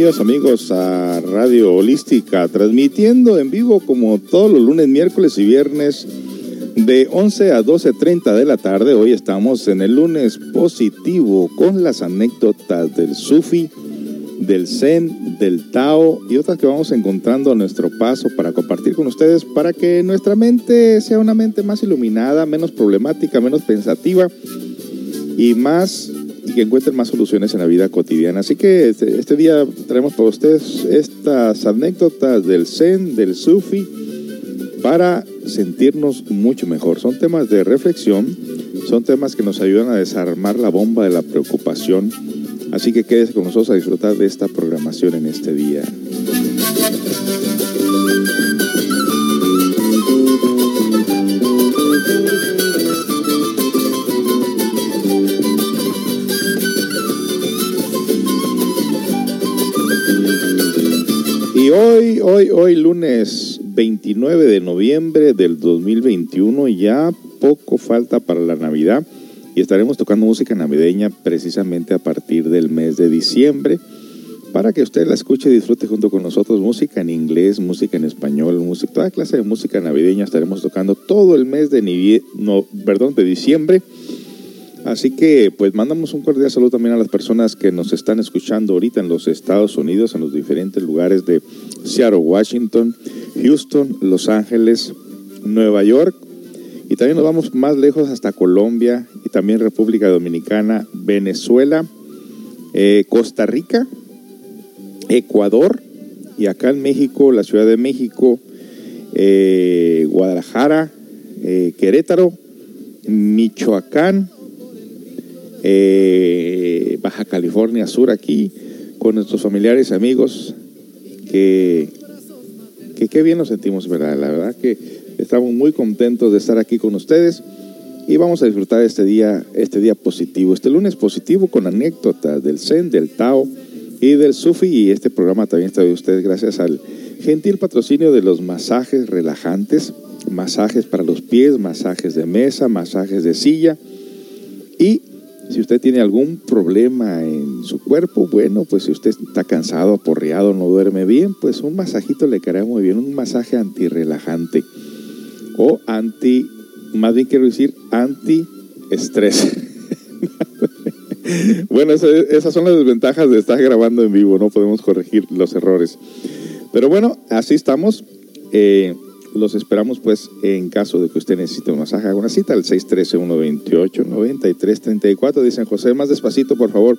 bienvenidos, amigos a Radio Holística, transmitiendo en vivo como todos los lunes, miércoles y viernes de 11 a 12.30 de la tarde. Hoy estamos en el lunes positivo con las anécdotas del Sufi, del Zen, del Tao y otras que vamos encontrando a nuestro paso para compartir con ustedes para que nuestra mente sea una mente más iluminada, menos problemática, menos pensativa y más y que encuentren más soluciones en la vida cotidiana. Así que este, este día traemos para ustedes estas anécdotas del Zen, del Sufi, para sentirnos mucho mejor. Son temas de reflexión, son temas que nos ayudan a desarmar la bomba de la preocupación. Así que quédese con nosotros a disfrutar de esta programación en este día. Hoy, hoy, hoy, lunes 29 de noviembre del 2021, ya poco falta para la Navidad y estaremos tocando música navideña precisamente a partir del mes de diciembre. Para que usted la escuche y disfrute junto con nosotros música en inglés, música en español, música, toda clase de música navideña estaremos tocando todo el mes de, no, perdón, de diciembre Así que pues mandamos un cordial saludo también a las personas que nos están escuchando ahorita en los Estados Unidos, en los diferentes lugares de Seattle, Washington, Houston, Los Ángeles, Nueva York. Y también nos vamos más lejos hasta Colombia y también República Dominicana, Venezuela, eh, Costa Rica, Ecuador y acá en México, la Ciudad de México, eh, Guadalajara, eh, Querétaro, Michoacán, eh, Baja California Sur aquí con nuestros familiares y amigos que, que qué bien nos sentimos, ¿verdad? La verdad que estamos muy contentos de estar aquí con ustedes y vamos a disfrutar este día, este día positivo, este lunes positivo con anécdotas del Zen, del Tao y del Sufi y este programa también está de ustedes gracias al gentil patrocinio de los masajes relajantes, masajes para los pies, masajes de mesa, masajes de silla y si usted tiene algún problema en su cuerpo, bueno, pues si usted está cansado, aporreado, no duerme bien, pues un masajito le caerá muy bien, un masaje antirrelajante o anti, más bien quiero decir anti-estrés. bueno, esas son las desventajas de estar grabando en vivo, no podemos corregir los errores. Pero bueno, así estamos. Eh, los esperamos pues en caso de que usted necesite un masaje, haga una cita al 613-128-9334. Dicen José, más despacito por favor.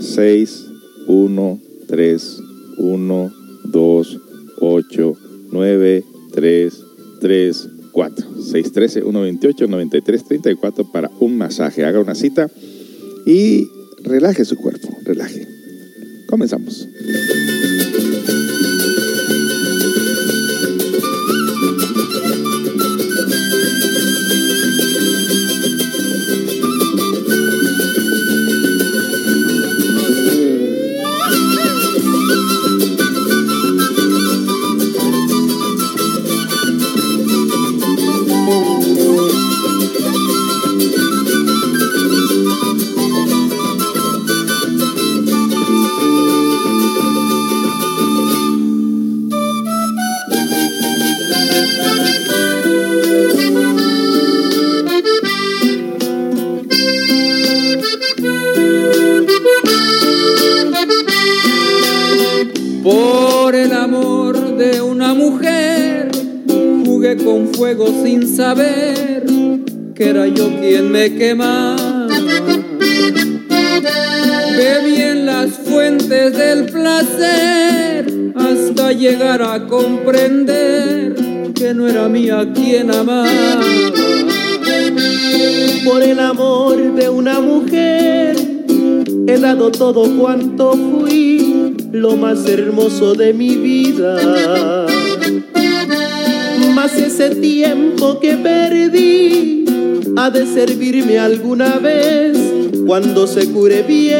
6, 1, 3, 1, 2, 8, 9, 3, 3, 4. 613-128-9334 para un masaje. Haga una cita y relaje su cuerpo, relaje. Comenzamos. Que era yo quien me quemaba. Bebí en las fuentes del placer hasta llegar a comprender que no era mía quien amaba. Por el amor de una mujer he dado todo cuanto fui, lo más hermoso de mi vida ese tiempo que perdí ha de servirme alguna vez cuando se cure bien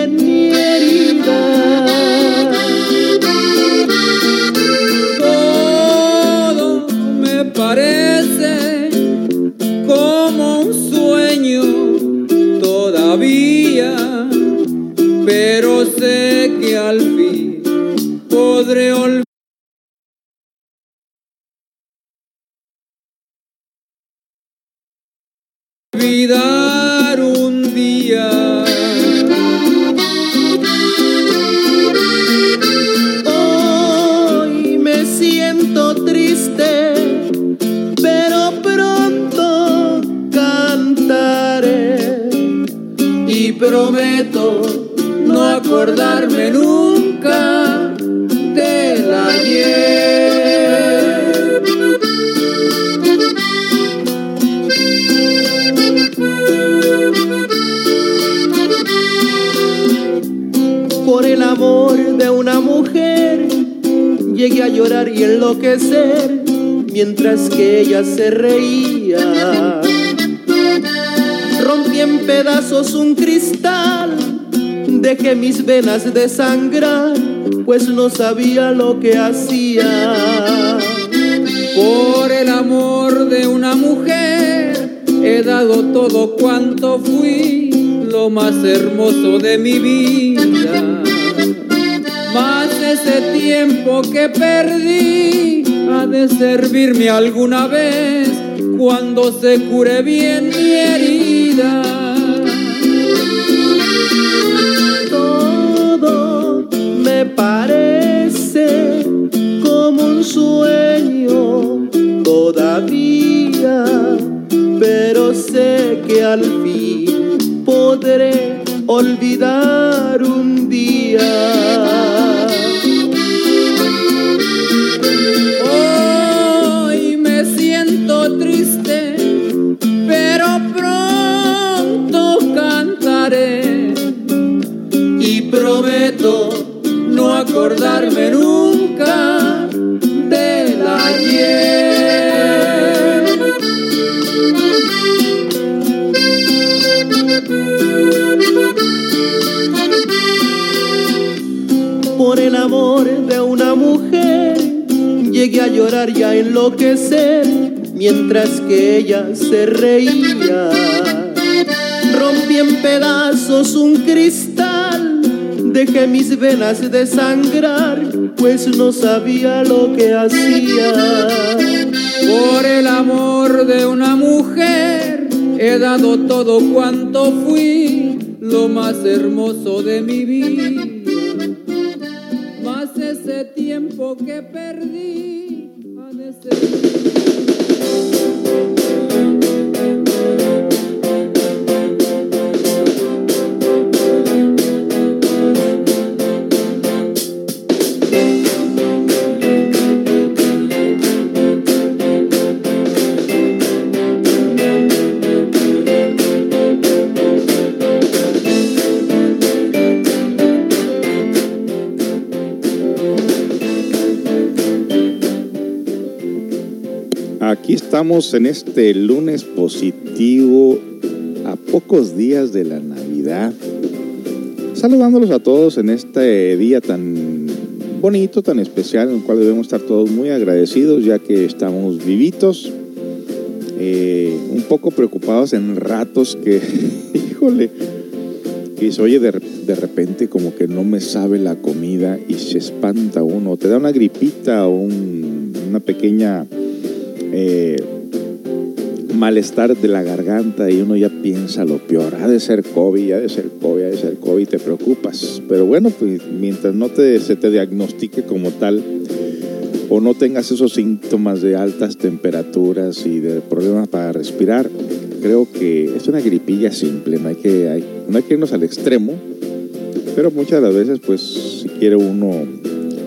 olvidar un día. Hoy me siento triste, pero pronto cantaré y prometo no acordarme nunca Llegué a llorar y enloquecer mientras que ella se reía. Rompí en pedazos un cristal, dejé mis venas de sangrar, pues no sabía lo que hacía. Por el amor de una mujer he dado todo cuanto fui, lo más hermoso de mi vida. Ese tiempo que perdí ha de servirme alguna vez cuando se cure bien mi herida. Todo me parece como un sueño todavía, pero sé que al fin podré olvidar un día. Acordarme nunca del ayer. por el amor de una mujer. Llegué a llorar y a enloquecer mientras que ella se reía. Rompí en pedazos un cristal, dejé mis venas de sangrar, pues no sabía lo que hacía. Por el amor de una mujer he dado todo cuanto fui, lo más hermoso de mi vida. Más ese tiempo que perdí estamos en este lunes positivo, a pocos días de la Navidad, saludándolos a todos en este día tan bonito, tan especial, en el cual debemos estar todos muy agradecidos ya que estamos vivitos, eh, un poco preocupados en ratos que, híjole, que oye de, de repente como que no me sabe la comida y se espanta uno, te da una gripita o un- una pequeña eh, malestar de la garganta y uno ya piensa lo peor. Ha de ser COVID, ha de ser COVID, ha de ser COVID, te preocupas. Pero bueno, pues mientras no te, se te diagnostique como tal o no tengas esos síntomas de altas temperaturas y de problemas para respirar, creo que es una gripilla simple, no hay que, no hay que irnos al extremo, pero muchas de las veces, pues, si quiere uno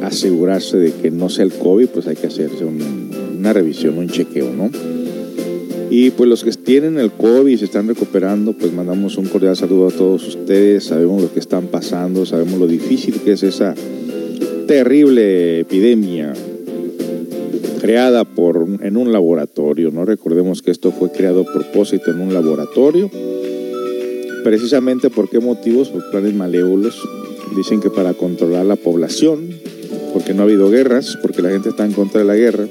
asegurarse de que no sea el COVID, pues hay que hacerse un- una revisión, un chequeo, ¿no? Y pues los que tienen el COVID y se están recuperando, pues mandamos un cordial saludo a todos ustedes. Sabemos lo que están pasando, sabemos lo difícil que es esa terrible epidemia creada por, en un laboratorio, ¿no? Recordemos que esto fue creado a propósito en un laboratorio. Precisamente por qué motivos, por planes malévolos. Dicen que para controlar la población, porque no ha habido guerras, porque la gente está en contra de la guerra.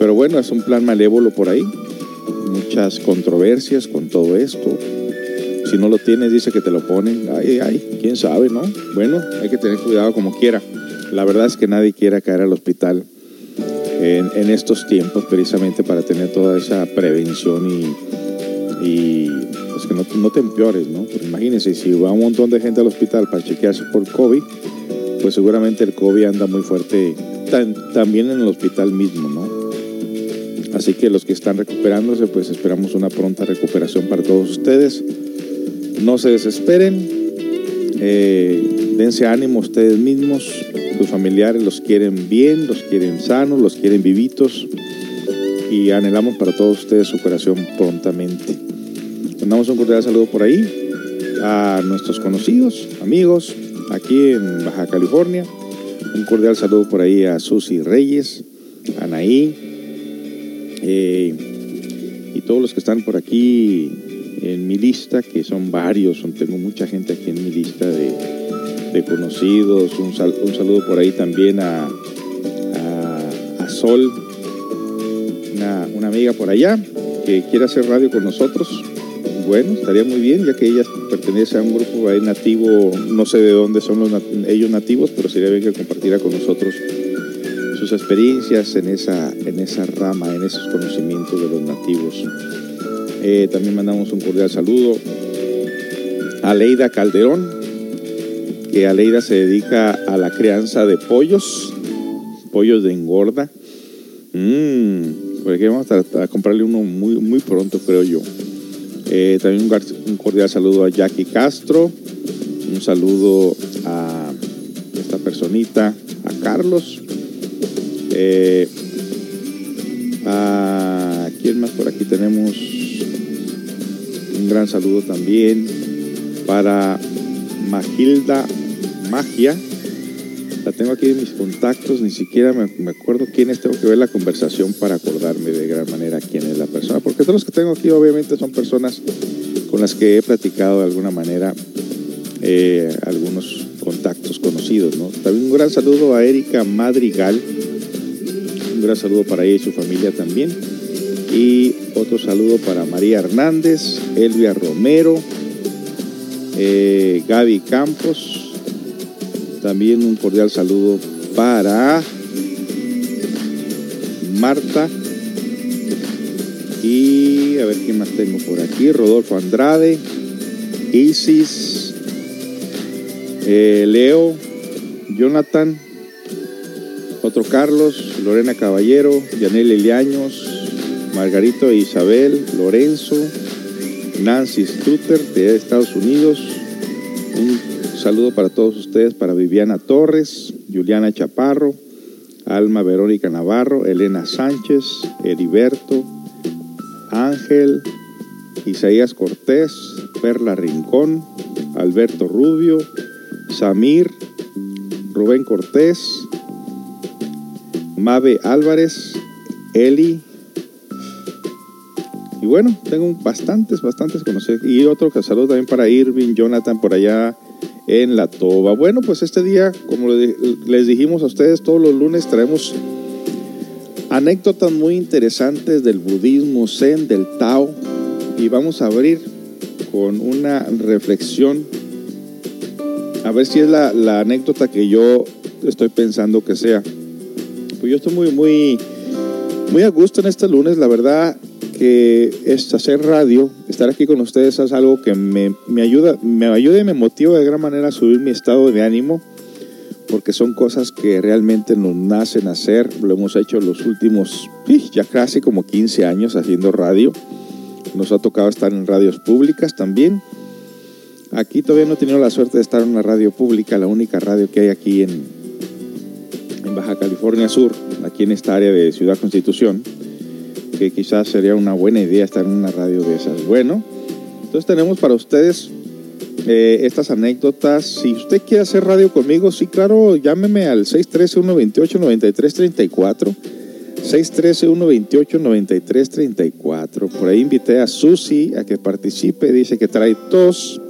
Pero bueno, es un plan malévolo por ahí. Muchas controversias con todo esto. Si no lo tienes, dice que te lo ponen. Ay, ay, quién sabe, ¿no? Bueno, hay que tener cuidado como quiera. La verdad es que nadie quiera caer al hospital en, estos tiempos, precisamente para tener toda esa prevención y, pues que no, no, te empeores, ¿no? Imagínense, si va un montón de gente al hospital para chequearse por COVID, pues seguramente el COVID anda muy fuerte también en el hospital mismo, ¿no? Así que los que están recuperándose, pues esperamos una pronta recuperación para todos ustedes. No se desesperen, eh, dense ánimo ustedes mismos, sus familiares los quieren bien, los quieren sanos, los quieren vivitos y anhelamos para todos ustedes su curación prontamente. Mandamos un cordial saludo por ahí a nuestros conocidos, amigos, aquí en Baja California. Un cordial saludo por ahí a Susi Reyes, Anaí, eh, y todos los que están por aquí en mi lista, que son varios, tengo mucha gente aquí en mi lista de, conocidos. Un, saludo por ahí también a, a, Sol, una, amiga por allá que quiere hacer radio con nosotros. Bueno, estaría muy bien, ya que ella pertenece a un grupo ahí nativo, no sé de dónde son los ellos nativos, pero sería bien que compartiera con nosotros sus experiencias en esa, en esa rama, en esos conocimientos de los nativos. Eh, también mandamos un cordial saludo a Leida Calderón, que a Leida se dedica a la crianza de pollos, pollos de engorda. Mmm, porque vamos a, comprarle uno muy, muy pronto, creo yo. Eh, también un, cordial saludo a Jackie Castro, un saludo a esta personita, a Carlos, eh, a quién más por aquí tenemos un gran saludo también para Magilda Magia. La tengo aquí en mis contactos, ni siquiera me, acuerdo quién es, tengo que ver la conversación para acordarme de gran manera quién es la persona, porque todos los que tengo aquí obviamente son personas con las que he platicado de alguna manera eh, algunos contactos conocidos. ¿no? También un gran saludo a Erika Madrigal, un gran saludo para ella y su familia también. Y otro saludo para María Hernández, Elvia Romero, eh, Gaby Campos. También un cordial saludo para Marta. Y a ver quién más tengo por aquí. Rodolfo Andrade, Isis, eh, Leo, Jonathan, otro Carlos, Lorena Caballero, Yanel Eliaños, Margarito e Isabel, Lorenzo, Nancy Stutter de Estados Unidos. Un saludo para todos ustedes, para Viviana Torres, Juliana Chaparro, Alma Verónica Navarro, Elena Sánchez, Heriberto, Ángel, Isaías Cortés, Perla Rincón, Alberto Rubio, Samir, Rubén Cortés, Mabe Álvarez, Eli. Y bueno, tengo bastantes, bastantes conocidos. Y otro saludo también para Irving, Jonathan por allá en La Toba. Bueno, pues este día, como les dijimos a ustedes, todos los lunes traemos anécdotas muy interesantes del budismo zen, del Tao. Y vamos a abrir con una reflexión. A ver si es la anécdota que yo estoy pensando que sea. Pues yo estoy muy, muy, muy a gusto en este lunes. La verdad que es hacer radio, estar aquí con ustedes es algo que me, ayuda, me ayuda y me motiva de gran manera a subir mi estado de ánimo, porque son cosas que realmente nos nacen hacer. Lo hemos hecho los últimos, ya casi como 15 años haciendo radio. Nos ha tocado estar en radios públicas también. Aquí todavía no he tenido la suerte de estar en una radio pública, la única radio que hay aquí en, Baja California Sur, aquí en esta área de Ciudad Constitución, que quizás sería una buena idea estar en una radio de esas. Bueno, entonces tenemos para ustedes eh, estas anécdotas. Si usted quiere hacer radio conmigo, sí, claro, llámeme al 613-128-9334. 613-128-9334. Por ahí invité a Susi a que participe. Dice que trae tos,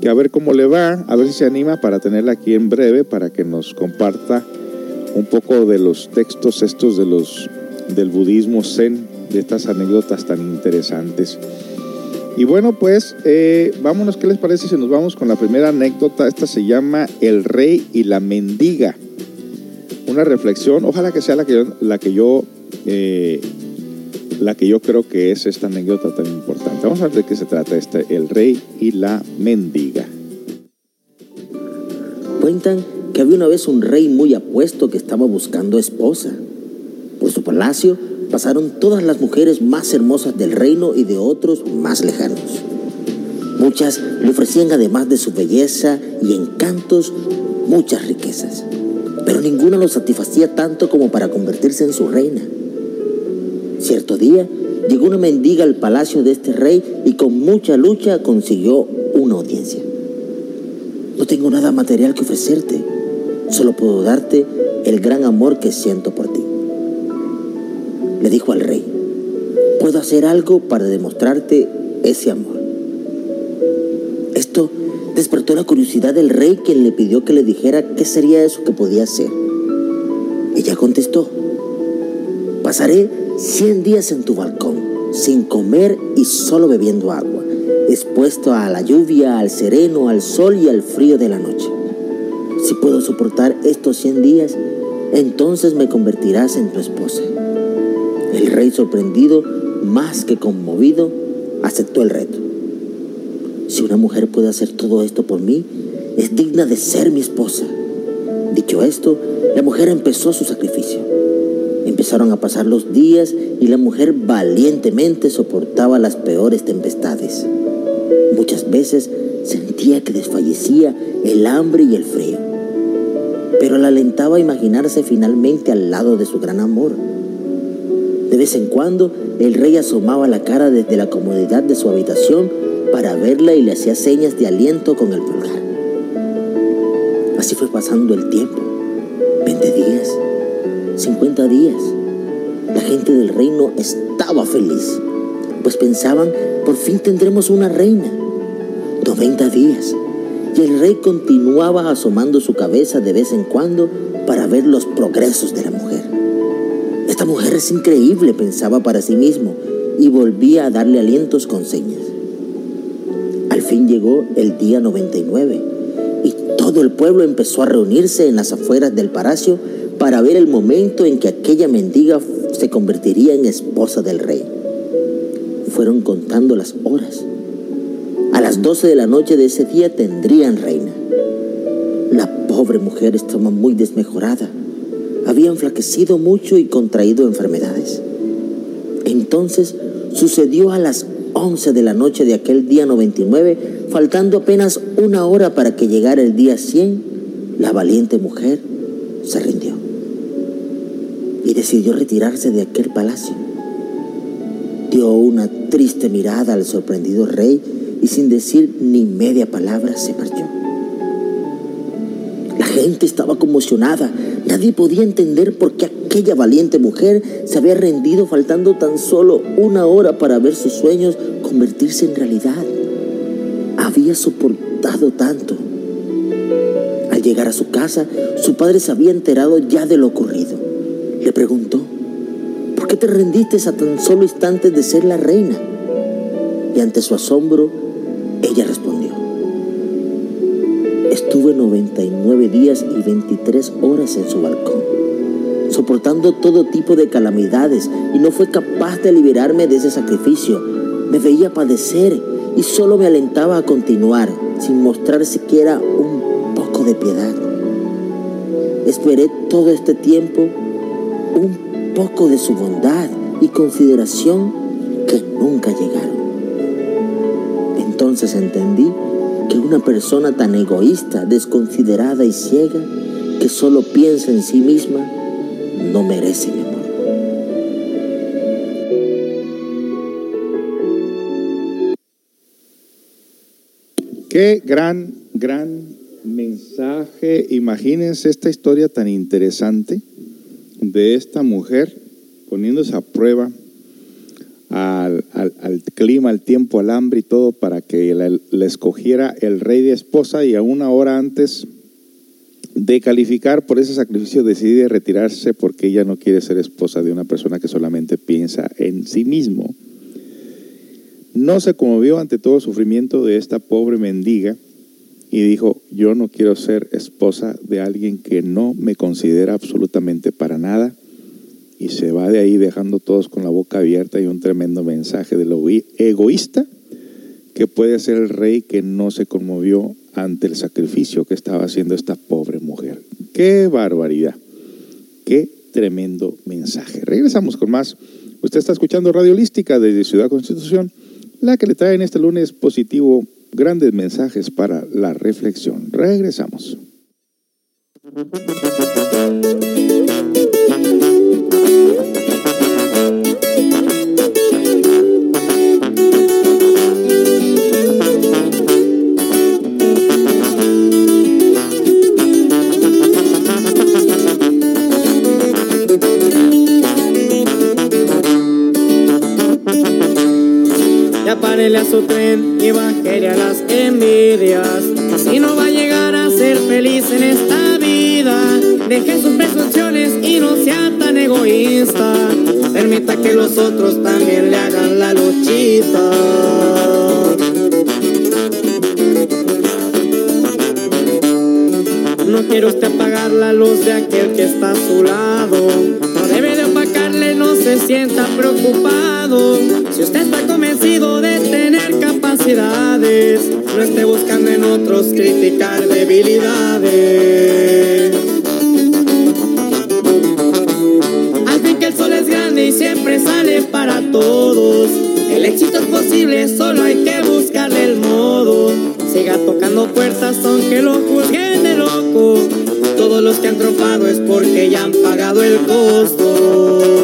que a ver cómo le va, a ver si se anima para tenerla aquí en breve, para que nos comparta un poco de los textos estos de los del budismo zen, de estas anécdotas tan interesantes. Y bueno, pues eh, vámonos, ¿qué les parece si nos vamos con la primera anécdota? Esta se llama El Rey y la Mendiga. Una reflexión, ojalá que sea la que yo, la que yo, eh, la que yo creo que es esta anécdota tan importante. Vamos a ver de qué se trata este El Rey y la Mendiga. Cuentan había una vez un rey muy apuesto que estaba buscando esposa. Por su palacio pasaron todas las mujeres más hermosas del reino y de otros más lejanos. Muchas le ofrecían además de su belleza y encantos muchas riquezas, pero ninguna lo satisfacía tanto como para convertirse en su reina. Cierto día llegó una mendiga al palacio de este rey y con mucha lucha consiguió una audiencia. No tengo nada material que ofrecerte, solo puedo darte el gran amor que siento por ti le dijo al rey, puedo hacer algo para demostrarte ese amor. Esto despertó la curiosidad del rey quien le pidió que le dijera qué sería eso que podía hacer. Ella contestó, pasaré 100 días en tu balcón, sin comer y solo bebiendo agua, expuesto a la lluvia, al sereno, al sol y al frío de la noche. Puedo soportar estos 100 días, entonces me convertirás en tu esposa. El rey sorprendido, más que conmovido, aceptó el reto. Si una mujer puede hacer todo esto por mí, es digna de ser mi esposa. Dicho esto, la mujer empezó su sacrificio. Empezaron a pasar los días y la mujer valientemente soportaba las peores tempestades. Muchas veces sentía que desfallecía el hambre y el frío, pero la alentaba a imaginarse finalmente al lado de su gran amor. De vez en cuando, el rey asomaba la cara desde la comodidad de su habitación para verla y le hacía señas de aliento con el pulgar. Así fue pasando el tiempo. Veinte días, cincuenta días. La gente del reino estaba feliz, pues pensaban, por fin tendremos una reina. Noventa días. Y el rey continuaba asomando su cabeza de vez en cuando para ver los progresos de la mujer. Esta mujer es increíble, pensaba para sí mismo, y volvía a darle alientos con señas. Al fin llegó el día 99 y todo el pueblo empezó a reunirse en las afueras del palacio para ver el momento en que aquella mendiga se convertiría en esposa del rey. Fueron contando las horas. A las 12 de la noche de ese día tendrían reina. La pobre mujer estaba muy desmejorada había enflaquecido mucho y contraído enfermedades. Entonces sucedió a las 11 de la noche de aquel día 99, faltando apenas una hora para que llegara el día 100, la valiente mujer se rindió y decidió retirarse de aquel palacio. Dio una triste mirada al sorprendido rey y sin decir ni media palabra se marchó. La gente estaba conmocionada, Nadie podía entender por qué aquella valiente mujer se había rendido faltando tan solo una hora para ver sus sueños convertirse en realidad. Había soportado tanto. Al llegar a su casa, su padre se había enterado ya de lo ocurrido. Le preguntó, ¿por qué te rendiste a tan solo instantes de ser la reina? Y ante su asombro, ella respondió, Estuve 99 días y 23 horas en su balcón, soportando todo tipo de calamidades y no fue capaz de liberarme de ese sacrificio. Me veía padecer y solo me alentaba a continuar sin mostrar siquiera un poco de piedad. Esperé todo este tiempo un poco de su bondad y consideración que nunca llegaron. Entendí que una persona tan egoísta, desconsiderada y ciega, que solo piensa en sí misma, no merece mi amor. Qué gran, gran mensaje. Imagínense esta historia tan interesante de esta mujer poniéndose a prueba al, clima, al tiempo, al hambre y todo para que le, escogiera el rey de esposa y a una hora antes de calificar por ese sacrificio decide retirarse porque ella no quiere ser esposa de una persona que solamente piensa en sí mismo. no se conmovió ante todo el sufrimiento de esta pobre mendiga y dijo, yo no quiero ser esposa de alguien que no me considera absolutamente para nada y se va de ahí dejando todos con la boca abierta y un tremendo mensaje de lo egoísta que puede ser el rey que no se conmovió ante el sacrificio que estaba haciendo esta pobre mujer. ¡Qué barbaridad! ¡Qué tremendo mensaje! Regresamos con más. Usted está escuchando Radio Holística desde Ciudad Constitución, la que le trae en este lunes positivo grandes mensajes para la reflexión. Regresamos. Párele a su tren y bajele a las envidias. Si no va a llegar a ser feliz en esta vida, deje sus presunciones y no sea tan egoísta. Permita que los otros también le hagan la luchita. No quiere usted apagar la luz de aquel que está a su lado. No debe de opacarle, no se sienta preocupado. Si usted está convencido de no esté buscando en otros criticar debilidades. Fin que el sol es grande y siempre sale para todos. El éxito es posible, solo hay que buscarle el modo. Siga tocando puertas aunque lo juzguen de loco. Todos los que han tropado es porque ya han pagado el costo.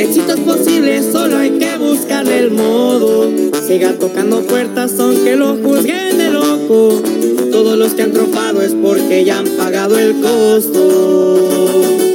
Éxito es posible, solo hay que buscarle el modo. Siga tocando puertas aunque lo juzguen de loco. Todos los que han tropado es porque ya han pagado el costo.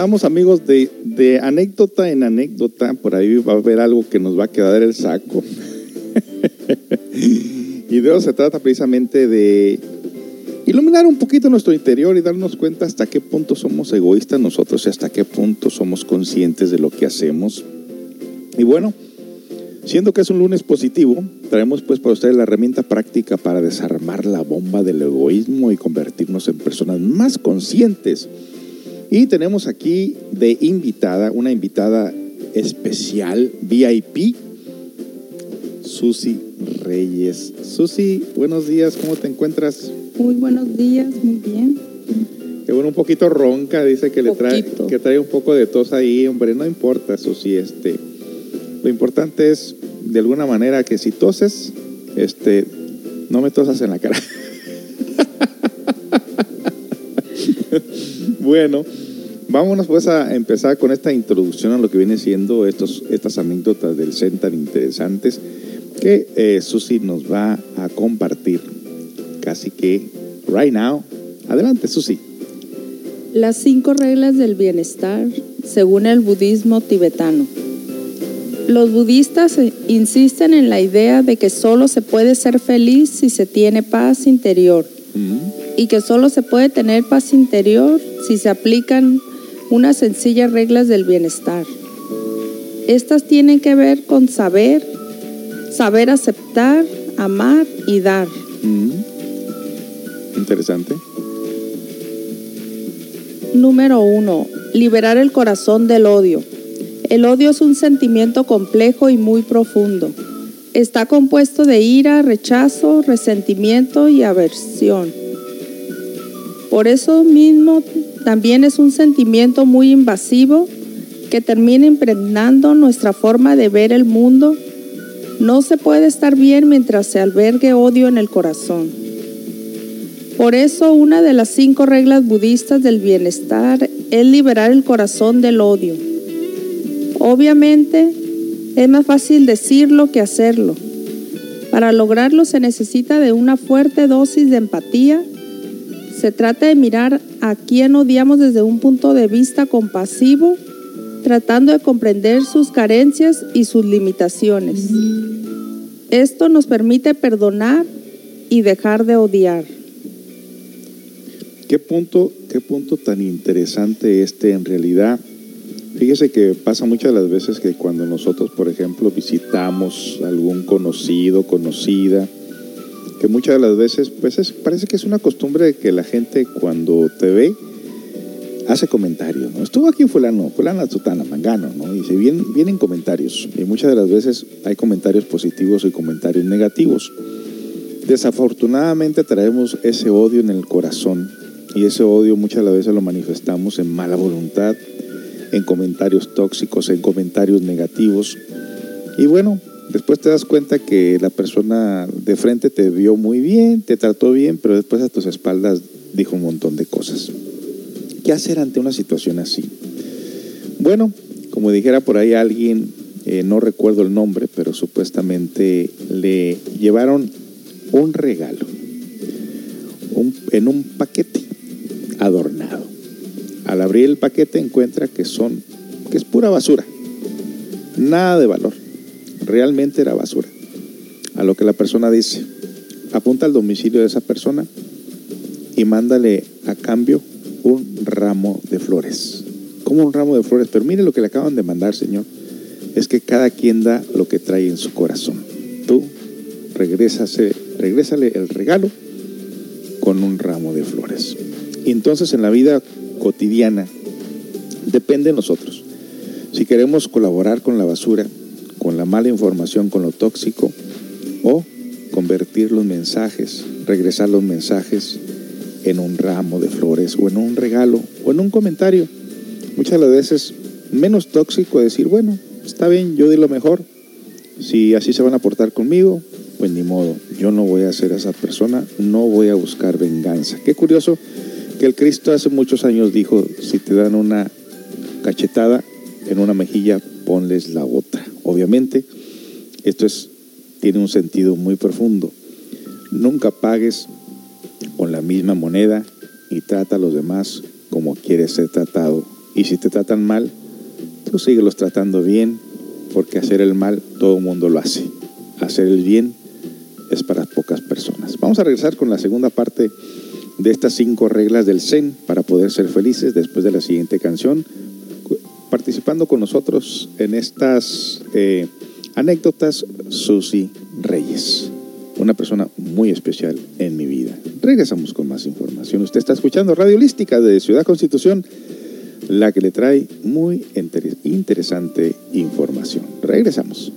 Estamos amigos de, anécdota en anécdota, por ahí va a haber algo que nos va a quedar el saco. y de eso se trata precisamente de iluminar un poquito nuestro interior y darnos cuenta hasta qué punto somos egoístas nosotros y hasta qué punto somos conscientes de lo que hacemos. Y bueno, siendo que es un lunes positivo, traemos pues para ustedes la herramienta práctica para desarmar la bomba del egoísmo y convertirnos en personas más conscientes y tenemos aquí de invitada, una invitada especial, VIP, Susi Reyes. Susi, buenos días, ¿cómo te encuentras? Muy buenos días, muy bien. Qué bueno, un poquito ronca, dice que le trae, que trae un poco de tos ahí, hombre, no importa, Susi, este, lo importante es de alguna manera que si toses, este, no me tosas en la cara. bueno, Vámonos pues a empezar con esta introducción a lo que viene siendo estos, estas anécdotas del Zen tan interesantes que eh, Susi nos va a compartir. Casi que right now. Adelante, Susi. Las cinco reglas del bienestar según el budismo tibetano. Los budistas insisten en la idea de que solo se puede ser feliz si se tiene paz interior y que solo se puede tener paz interior si se aplican unas sencillas reglas del bienestar. Estas tienen que ver con saber, saber aceptar, amar y dar. Mm. Interesante. Número uno, liberar el corazón del odio. El odio es un sentimiento complejo y muy profundo. Está compuesto de ira, rechazo, resentimiento y aversión. Por eso mismo también es un sentimiento muy invasivo que termina impregnando nuestra forma de ver el mundo. No se puede estar bien mientras se albergue odio en el corazón. Por eso una de las cinco reglas budistas del bienestar es liberar el corazón del odio. Obviamente es más fácil decirlo que hacerlo. Para lograrlo se necesita de una fuerte dosis de empatía. Se trata de mirar a quien odiamos desde un punto de vista compasivo, tratando de comprender sus carencias y sus limitaciones. Esto nos permite perdonar y dejar de odiar. ¿Qué punto, qué punto tan interesante este en realidad? Fíjese que pasa muchas de las veces que cuando nosotros, por ejemplo, visitamos algún conocido, conocida, que muchas de las veces, pues es- parece que es una costumbre que la gente cuando te ve hace comentarios, ¿no? Estuvo aquí fulano, fulana, sutana, mangano, ¿no? Y se vienen, vienen comentarios. Y muchas de las veces hay comentarios positivos y comentarios negativos. Desafortunadamente traemos ese odio en el corazón y ese odio muchas de las veces lo manifestamos en mala voluntad, en comentarios tóxicos, en comentarios negativos. Y bueno, después te das cuenta que la persona de frente te vio muy bien, te trató bien, pero después a tus espaldas dijo un montón de cosas. ¿Qué hacer ante una situación así? Bueno, como dijera por ahí alguien, eh, no recuerdo el nombre, pero supuestamente le llevaron un regalo en un paquete adornado. Al abrir el paquete encuentra que son que es pura basura. Nada de valor. Realmente era basura. A lo que la persona dice, apunta al domicilio de esa persona y mándale a cambio un ramo de flores. ¿Cómo un ramo de flores? Pero mire lo que le acaban de mandar, Señor. Es que cada quien da lo que trae en su corazón. Tú regrésase, regrésale el regalo con un ramo de flores. Y entonces en la vida cotidiana depende de nosotros. Si queremos colaborar con la basura, con la mala información, con lo tóxico, o convertir los mensajes, regresar los mensajes en un ramo de flores o en un regalo o en un comentario. Muchas veces menos tóxico decir, bueno, está bien, yo di lo mejor. Si así se van a portar conmigo, pues ni modo, yo no voy a ser esa persona, no voy a buscar venganza. Qué curioso que el Cristo hace muchos años dijo, si te dan una cachetada en una mejilla, ponles la otra. Obviamente, esto es, tiene un sentido muy profundo. Nunca pagues con la misma moneda y trata a los demás como quieres ser tratado. Y si te tratan mal, tú síguelos tratando bien, porque hacer el mal todo el mundo lo hace. Hacer el bien es para pocas personas. Vamos a regresar con la segunda parte de estas cinco reglas del Zen para poder ser felices después de la siguiente canción, participando con nosotros en estas eh, anécdotas Susi Reyes, una persona muy especial en mi vida. Regresamos con más información. Usted está escuchando Radio Holística de Ciudad Constitución, la que le trae muy inter- interesante información. Regresamos.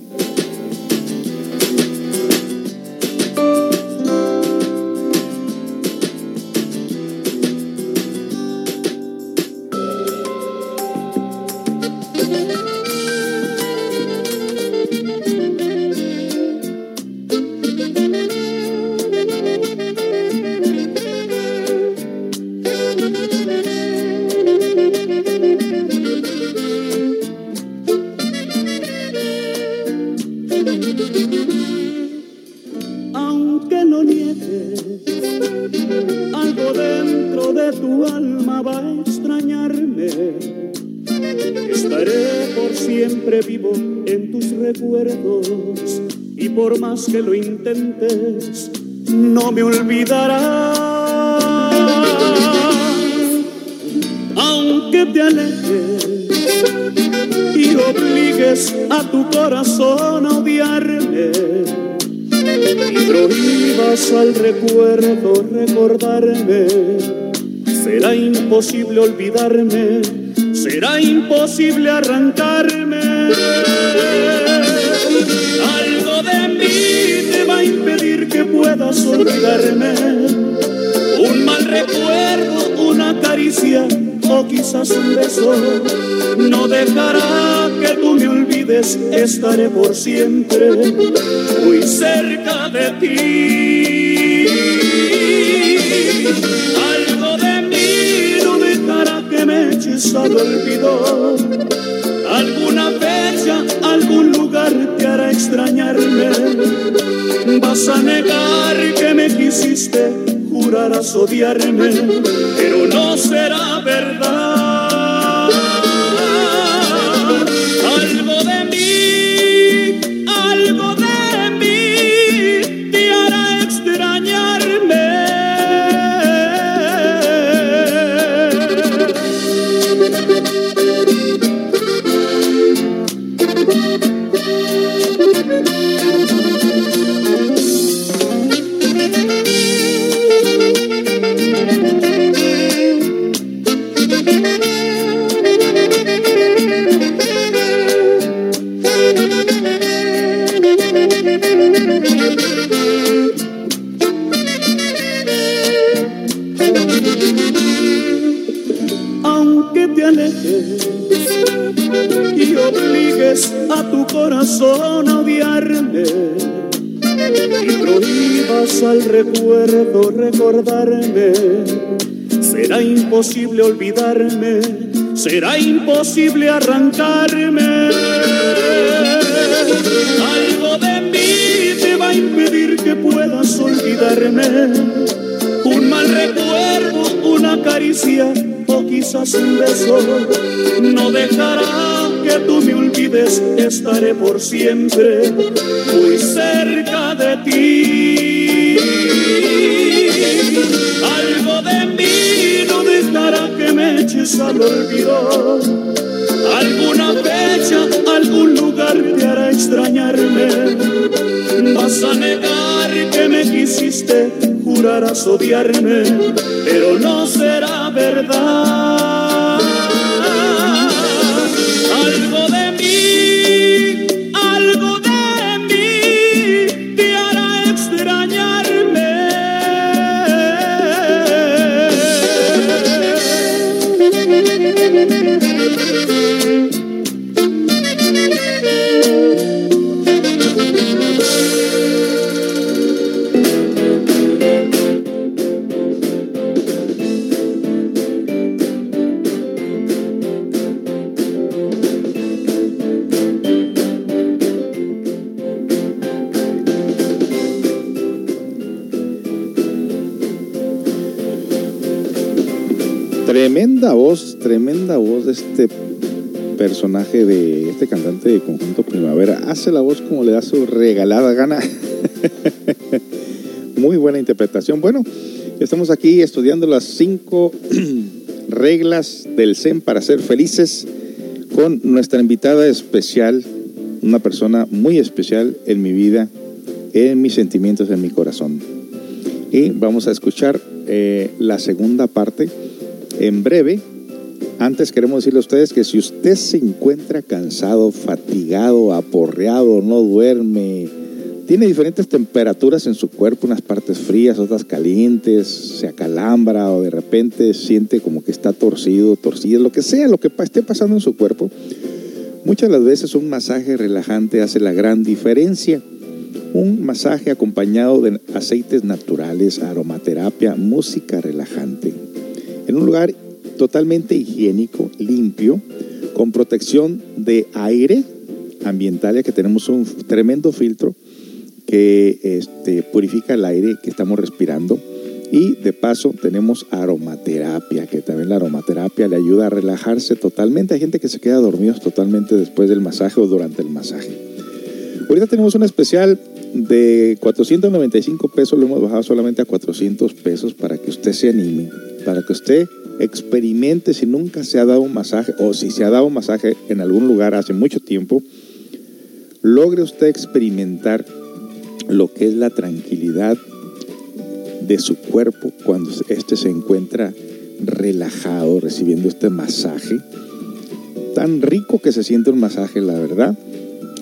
Olvidarme, será imposible arrancarme. Algo de mí te va a impedir que puedas olvidarme. Un mal recuerdo, una caricia o quizás un beso no dejará que tú me olvides, estaré por siempre muy cerca de ti. Alguna fecha, algún lugar te hará extrañarme. Vas a negar que me quisiste, jurarás odiarme, pero no será verdad. Imposible olvidarme, será imposible arrancarme. Algo de mí te va a impedir que puedas olvidarme un mal recuerdo, una caricia o quizás un beso no dejará que tú me olvides, estaré por siempre muy cerca de ti. Alguna fecha, algún lugar te hará extrañarme. Vas a negar que me quisiste, jurarás odiarme, pero no será verdad. Personaje, de este cantante de Conjunto Primavera. Hace la voz como le da su regalada gana. Muy buena interpretación. Bueno, estamos aquí estudiando las cinco reglas del Zen para ser felices con nuestra invitada especial, una persona muy especial en mi vida, en mis sentimientos, en mi corazón. Y vamos a escuchar eh, la segunda parte en breve. Antes queremos decirle a ustedes que si usted se encuentra cansado, fatigado, aporreado, no duerme, tiene diferentes temperaturas en su cuerpo, unas partes frías, otras calientes, se acalambra o de repente siente como que está torcido, torcido, lo que sea, lo que esté pasando en su cuerpo, muchas de las veces un masaje relajante hace la gran diferencia. Un masaje acompañado de aceites naturales, aromaterapia, música relajante. En un lugar totalmente higiénico, limpio, con protección de aire ambiental, ya que tenemos un tremendo filtro que este, purifica el aire que estamos respirando. Y de paso tenemos aromaterapia, que también la aromaterapia le ayuda a relajarse totalmente. Hay gente que se queda dormidos totalmente después del masaje o durante el masaje. Ahorita tenemos un especial de 495 pesos lo hemos bajado solamente a 400 pesos para que usted se anime, para que usted experimente si nunca se ha dado un masaje o si se ha dado un masaje en algún lugar hace mucho tiempo, logre usted experimentar lo que es la tranquilidad de su cuerpo cuando éste se encuentra relajado recibiendo este masaje. Tan rico que se siente un masaje, la verdad.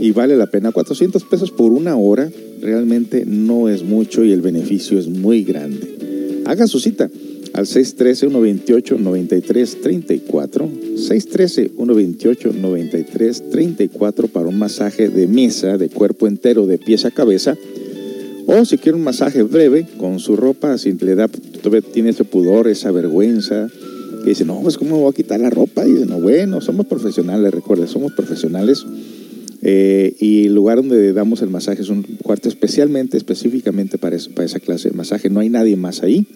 Y vale la pena. 400 pesos por una hora realmente no es mucho y el beneficio es muy grande. Haga su cita al 613-128-9334. 613-128-9334 para un masaje de mesa, de cuerpo entero, de pies a cabeza. O si quiere un masaje breve con su ropa, si le da, tiene ese pudor, esa vergüenza, que dice, no, pues cómo me voy a quitar la ropa. Dice, no, bueno, somos profesionales, recuerde, somos profesionales. Eh, y el lugar donde damos el masaje es un cuarto especialmente, específicamente para, eso, para esa clase de masaje. No hay nadie más ahí,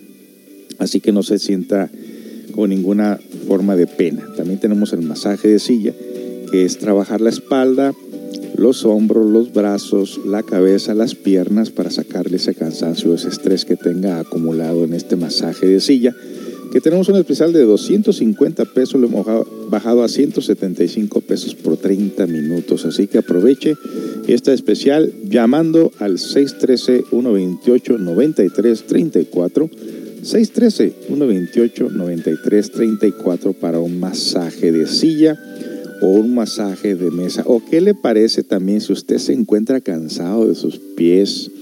así que no se sienta con ninguna forma de pena. También tenemos el masaje de silla, que es trabajar la espalda, los hombros, los brazos, la cabeza, las piernas para sacarle ese cansancio, ese estrés que tenga acumulado en este masaje de silla. Que tenemos un especial de 250 pesos, lo hemos bajado a 175 pesos por 30 minutos. Así que aproveche esta especial llamando al 613-128-9334. 613-128-9334 para un masaje de silla o un masaje de mesa. ¿O qué le parece también si usted se encuentra cansado de sus pies,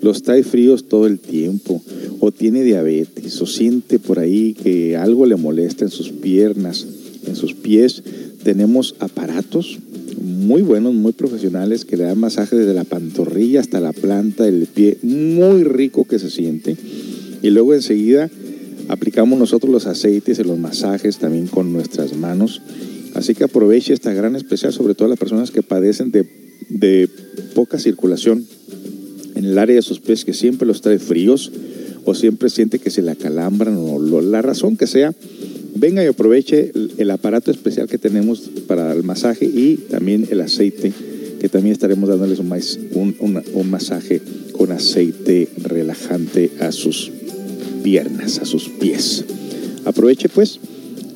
los trae fríos todo el tiempo, o tiene diabetes, o siente por ahí que algo le molesta en sus piernas, en sus pies? Tenemos aparatos muy buenos, muy profesionales que le dan masaje desde la pantorrilla hasta la planta del pie, muy rico que se siente. Y luego enseguida aplicamos nosotros los aceites y los masajes también con nuestras manos Así que aproveche esta gran especial, sobre todo las personas que padecen de, poca circulación en el área de sus pies, que siempre los trae fríos o siempre siente que se le acalambran o la razón que sea. Venga y aproveche el, aparato especial que tenemos para el masaje y también el aceite, que también estaremos dándoles un, un masaje con aceite relajante a sus piernas, a sus pies. Aproveche pues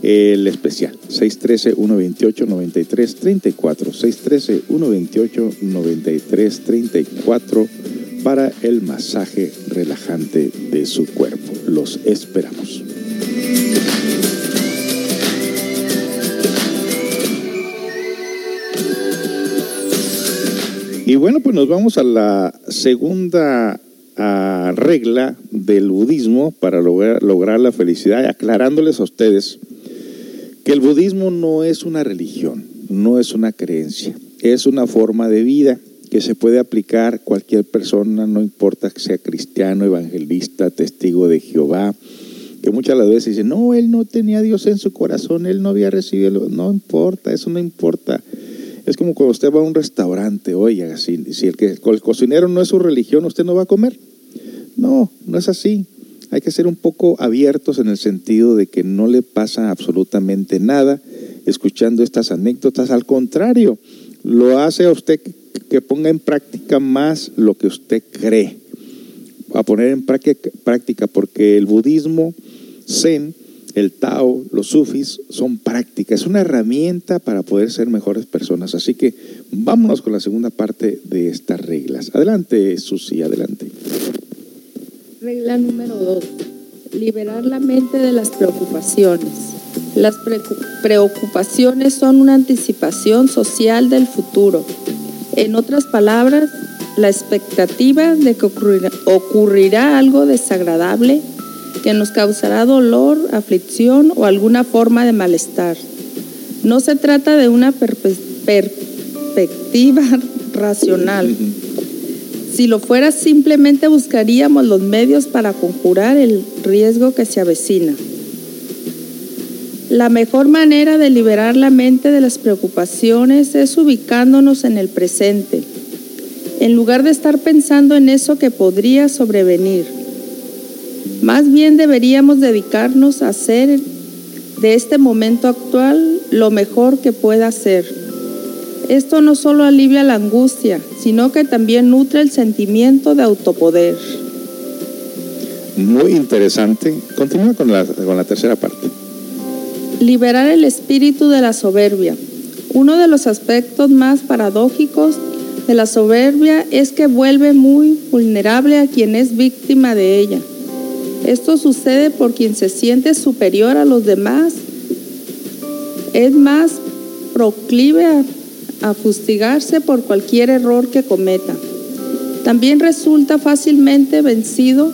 el especial. 613-128-9334. 613-128-9334 para el masaje relajante de su cuerpo. Los esperamos. Y bueno, pues nos vamos a la segunda regla del budismo para lograr, lograr la felicidad, aclarándoles a ustedes que el budismo no es una religión, no es una creencia, es una forma de vida que se puede aplicar cualquier persona, no importa que sea cristiano, evangelista, testigo de Jehová, que muchas las veces dicen, no, él no tenía a Dios en su corazón, él no había recibido, no importa, eso no importa. Es como cuando usted va a un restaurante, oiga, si, si el, que, el cocinero no es su religión, ¿usted no va a comer? No, no es así hay que ser un poco abiertos en el sentido de que no le pasa absolutamente nada escuchando estas anécdotas. Al contrario, lo hace a usted que ponga en práctica más lo que usted cree. A poner en práctica, porque el budismo zen, el Tao, los sufis son prácticas, es una herramienta para poder ser mejores personas. Así que vámonos con la segunda parte de estas reglas. Adelante, Susi, adelante. Regla número 2. Liberar la mente de las preocupaciones. Las preocupaciones son una anticipación social del futuro. En otras palabras, la expectativa de que ocurrirá, algo desagradable que nos causará dolor, aflicción o alguna forma de malestar. No se trata de una perspectiva racional. Si lo fuera, simplemente buscaríamos los medios para conjurar el riesgo que se avecina. La mejor manera de liberar la mente de las preocupaciones es ubicándonos en el presente, en lugar de estar pensando en eso que podría sobrevenir. Más bien deberíamos dedicarnos a hacer de este momento actual lo mejor que pueda ser. Esto no solo alivia la angustia, sino que también nutre el sentimiento de autopoder. Muy interesante. Continúa con la, con la tercera parte. Liberar el espíritu de la soberbia. Uno de los aspectos más paradójicos de la soberbia es que vuelve muy vulnerable a quien es víctima de ella. Esto sucede por quien se siente superior a los demás. Es más proclive a, a fustigarse por cualquier error que cometa. También resulta fácilmente vencido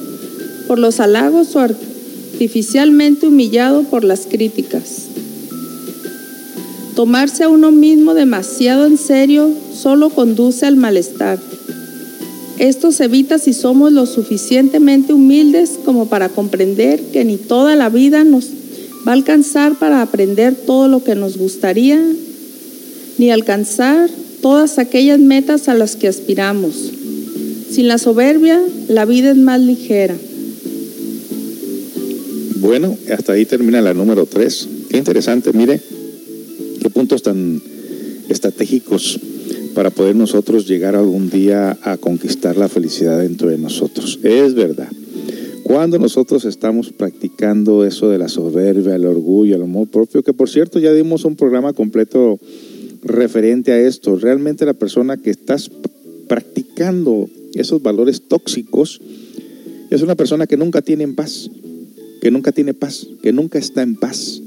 por los halagos o artificialmente humillado por las críticas. Tomarse a uno mismo demasiado en serio solo conduce al malestar. Esto se evita si somos lo suficientemente humildes como para comprender que ni toda la vida nos va a alcanzar para aprender todo lo que nos gustaría, ni alcanzar todas aquellas metas a las que aspiramos. Sin la soberbia, la vida es más ligera. Bueno, hasta ahí termina la número 3. Qué interesante, mire, qué puntos tan estratégicos para poder nosotros llegar algún día a conquistar la felicidad dentro de nosotros. Es verdad. Cuando nosotros estamos practicando eso de la soberbia, el orgullo, el amor propio, que por cierto ya dimos un programa completo referente a esto, realmente la persona que estás practicando esos valores tóxicos es una persona que nunca tiene en paz, que nunca tiene paz, que nunca está en paz,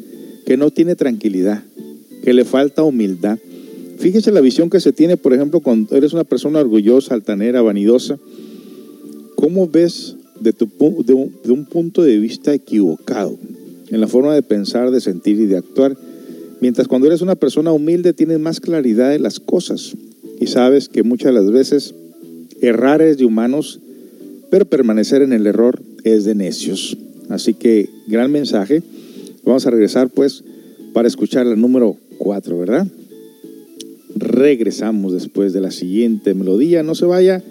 que no tiene tranquilidad, que le falta humildad. Fíjese la visión que se tiene, por ejemplo, cuando eres una persona orgullosa, altanera, vanidosa. ¿Cómo ves de, tu, de, un, de un punto de vista equivocado en la forma de pensar, de sentir y de actuar? Mientras cuando eres una persona humilde tienes más claridad de las cosas y sabes que muchas las veces errar es de humanos, pero permanecer en el error es de necios. Así que gran mensaje. Vamos a regresar pues para escuchar la número 4, ¿verdad? Regresamos después de la siguiente melodía. No se vaya.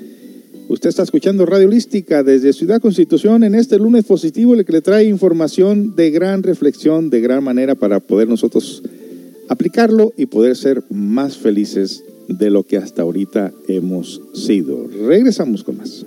Usted está escuchando Radio Holística desde Ciudad Constitución en este lunes positivo, el que le trae información de gran reflexión, de gran manera para poder nosotros aplicarlo y poder ser más felices de lo que hasta ahorita hemos sido. Regresamos con más.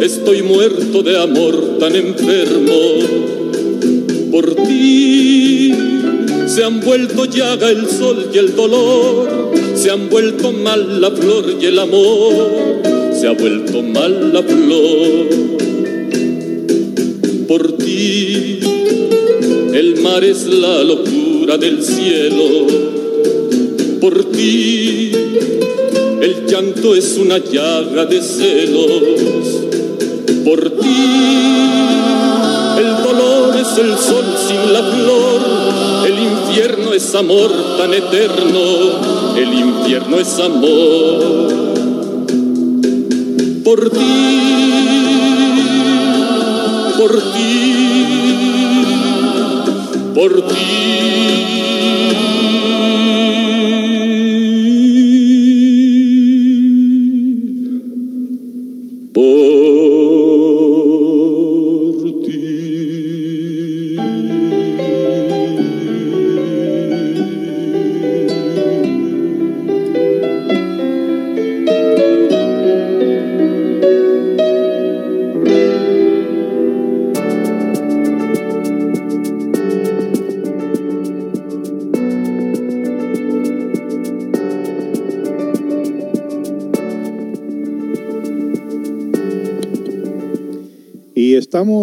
Estoy muerto de amor tan enfermo. Por ti se han vuelto llaga el sol y el dolor. Se han vuelto mal la flor y el amor. Se ha vuelto mal la flor. Por ti el mar es la locura del cielo. Por ti el llanto es una llaga de celos. Por ti, el dolor es el sol sin la flor. El infierno es amor tan eterno. El infierno es amor. Por ti, por ti por ti.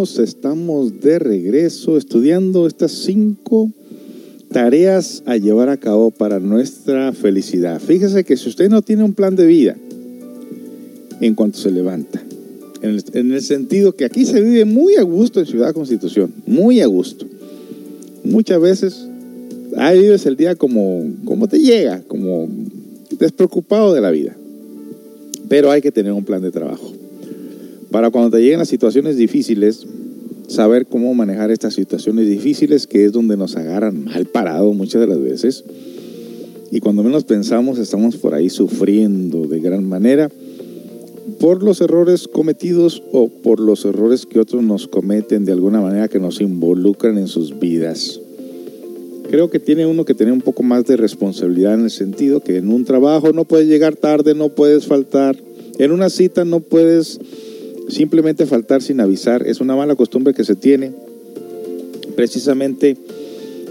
Estamos, de regreso estudiando estas cinco tareas a llevar a cabo para nuestra felicidad. Fíjese que si usted no tiene un plan de vida en cuanto se levanta, en el, sentido que aquí se vive muy a gusto en Ciudad Constitución, muy a gusto. Muchas veces ahí vives el día como, como te llega, como despreocupado de la vida. Pero hay que tener un plan de trabajo para cuando te lleguen las situaciones difíciles, saber cómo manejar estas situaciones difíciles, que es donde nos agarran mal parado muchas de las veces. Y cuando menos pensamos, estamos por ahí sufriendo de gran manera por los errores cometidos o por los errores que otros nos cometen de alguna manera que nos involucran en sus vidas. Creo que tiene uno que tener un poco más de responsabilidad en el sentido que en un trabajo no puedes llegar tarde, no puedes faltar, en una cita no puedes Simplemente faltar sin avisar es una mala costumbre que se tiene. Precisamente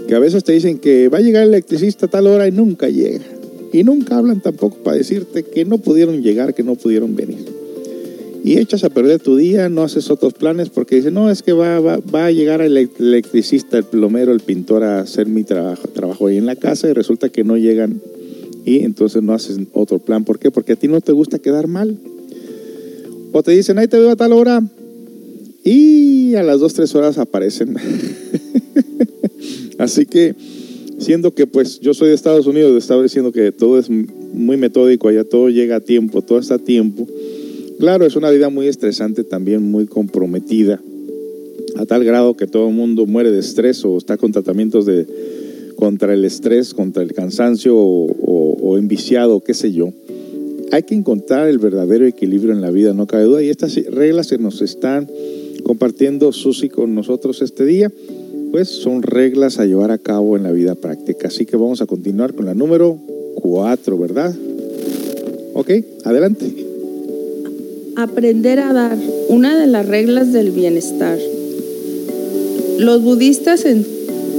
que a veces te dicen que va a llegar el electricista a tal hora y nunca llega. Y nunca hablan tampoco para decirte que no pudieron llegar, que no pudieron venir. Y echas a perder tu día, no haces otros planes porque dicen, no, es que va, va, a llegar el electricista, el plomero, el pintor a hacer mi trabajo, trabajo ahí en la casa y resulta que no llegan y entonces no haces otro plan. ¿Por qué? Porque a ti no te gusta quedar mal. O te dicen, ahí te veo a tal hora. Y a las dos, tres horas aparecen. Así que, siendo que pues yo soy de Estados Unidos, estaba diciendo que todo es muy metódico, allá todo llega a tiempo, todo está a tiempo. Claro, es una vida muy estresante, también muy comprometida, a tal grado que todo el mundo muere de estrés o está con tratamientos de contra el estrés, contra el cansancio o, o enviciado, qué sé yo hay que encontrar el verdadero equilibrio en la vida, no cabe duda. Y estas reglas que nos están compartiendo Susi con nosotros este día, pues son reglas a llevar a cabo en la vida práctica. Así que vamos a continuar con la número 4, ¿verdad? Ok, adelante. Aprender a dar, una de las reglas del bienestar. Los budistas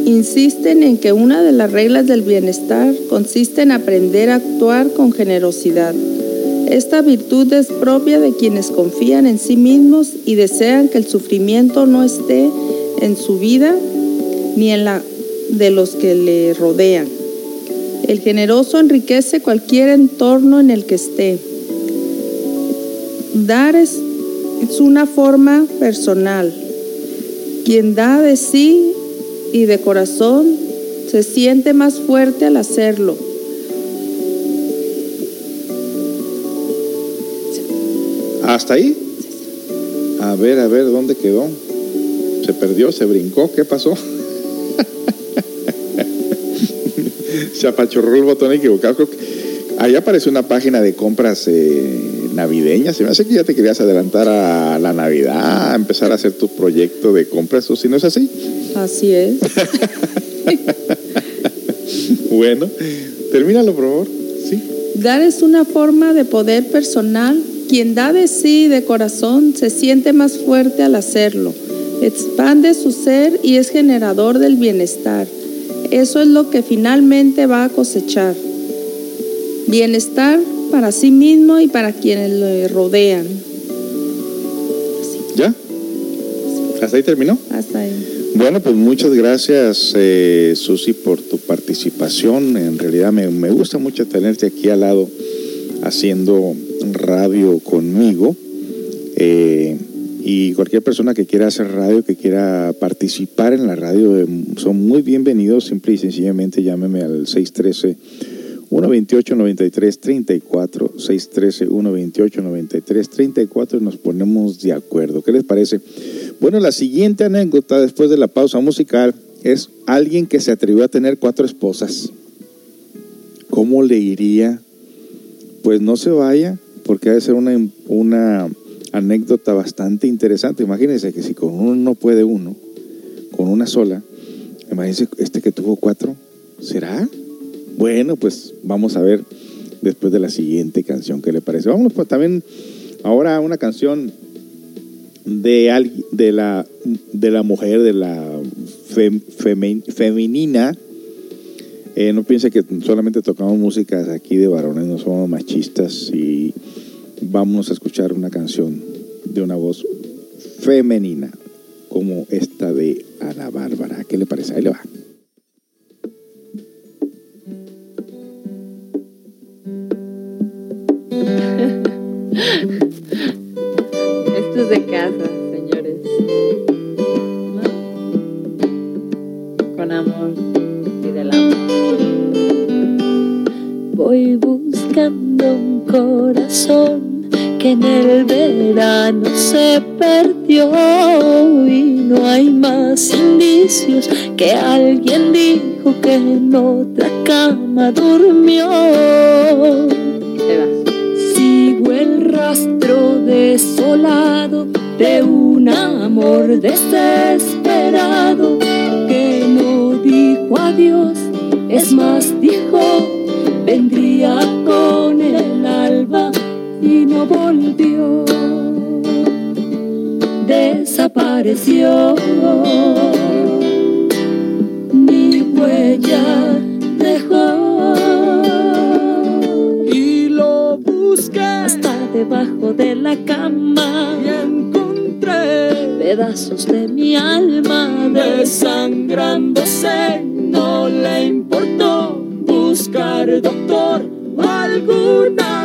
insisten en que una de las reglas del bienestar consiste en aprender a actuar con generosidad esta virtud es propia de quienes confían en sí mismos y desean que el sufrimiento no esté en su vida ni en la de los que le rodean. El generoso enriquece cualquier entorno en el que esté. Dar es, es una forma personal. Quien da de sí y de corazón se siente más fuerte al hacerlo ¿Hasta ahí? A ver, a ver, ¿dónde quedó? ¿Se perdió? ¿Se brincó? ¿Qué pasó? Se apachorró el botón equivocado. Ahí aparece una página de compras eh, navideñas. Se me hace que ya te querías adelantar a la Navidad, a empezar a hacer tu proyecto de compras, o si no es así. Así es. bueno, termínalo, por favor. Sí. Dar es una forma de poder personal quien da de sí de corazón se siente más fuerte al hacerlo, expande su ser y es generador del bienestar. Eso es lo que finalmente va a cosechar. Bienestar para sí mismo y para quienes le rodean. ¿Ya? ¿Hasta ahí terminó? Hasta ahí. Bueno, pues muchas gracias, eh, Susi, por tu participación. En realidad me, me gusta mucho tenerte aquí al lado haciendo radio conmigo. Eh, y cualquier persona que quiera hacer radio, que quiera participar en la radio, eh, son muy bienvenidos. Simple y sencillamente llámeme al 613 128 93 34 613 128 93 34 y nos ponemos de acuerdo. ¿Qué les parece? Bueno, la siguiente anécdota después de la pausa musical es alguien que se atrevió a tener cuatro esposas. ¿Cómo le iría? Pues no se vaya, porque ha de ser una, una anécdota bastante interesante. Imagínense que si con uno no puede uno, con una sola, imagínense este que tuvo cuatro, ¿será? Bueno, pues vamos a ver después de la siguiente canción que le parece. Vamos pues también ahora una canción de, de, la, de la mujer, de la femenina. Eh, no piense que solamente tocamos música aquí de varones, no somos machistas y vamos a escuchar una canción de una voz femenina como esta de Ana Bárbara. ¿Qué le parece? Ahí le va. Esto es de casa, señores. Con amor y del amor. Voy buscando un corazón que en el verano se perdió y no hay más indicios que alguien dijo que en otra cama durmió. El rastro desolado de un amor desesperado que no dijo adiós, es más dijo vendría con el alba y no volvió. Desapareció, ni huella dejó. Debajo de la cama y encontré pedazos de mi alma desangrándose. No le importó buscar doctor alguna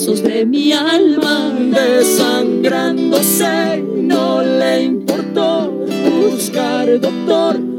pedazos de mi alma desangrándose. No le importó buscar doctor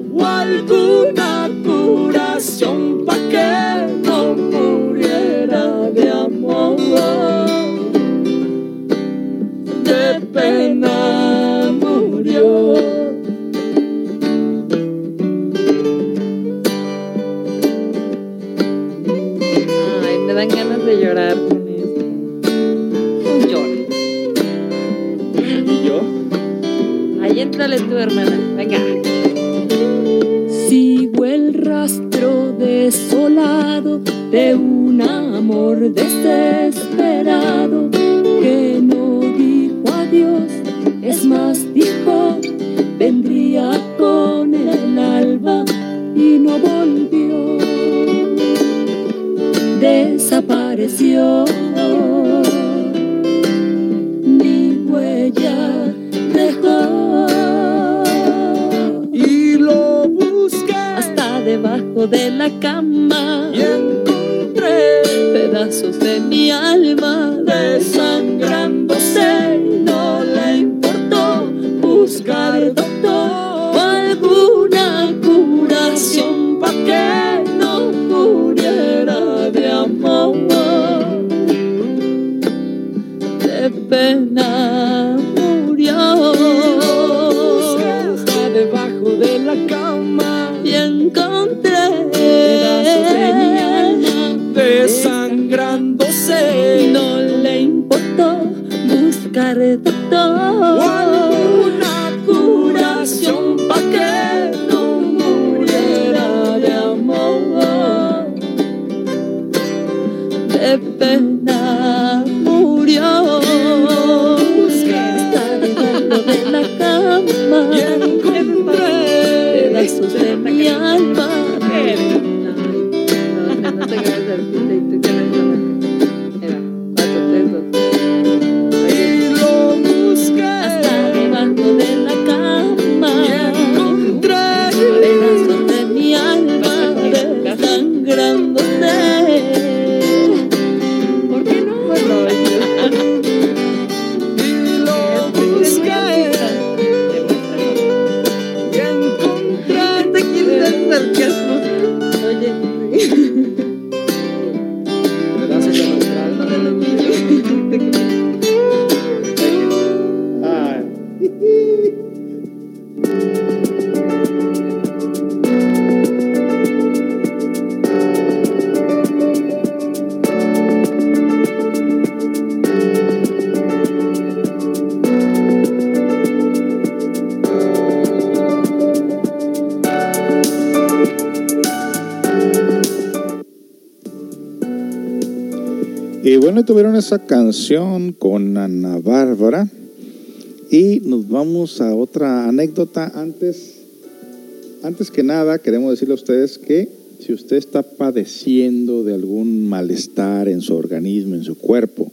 hermana. Tuvieron esa canción con Ana Bárbara. Y nos vamos a otra anécdota. Antes, antes que nada, queremos decirle a ustedes que si usted está padeciendo de algún malestar en su organismo, en su cuerpo,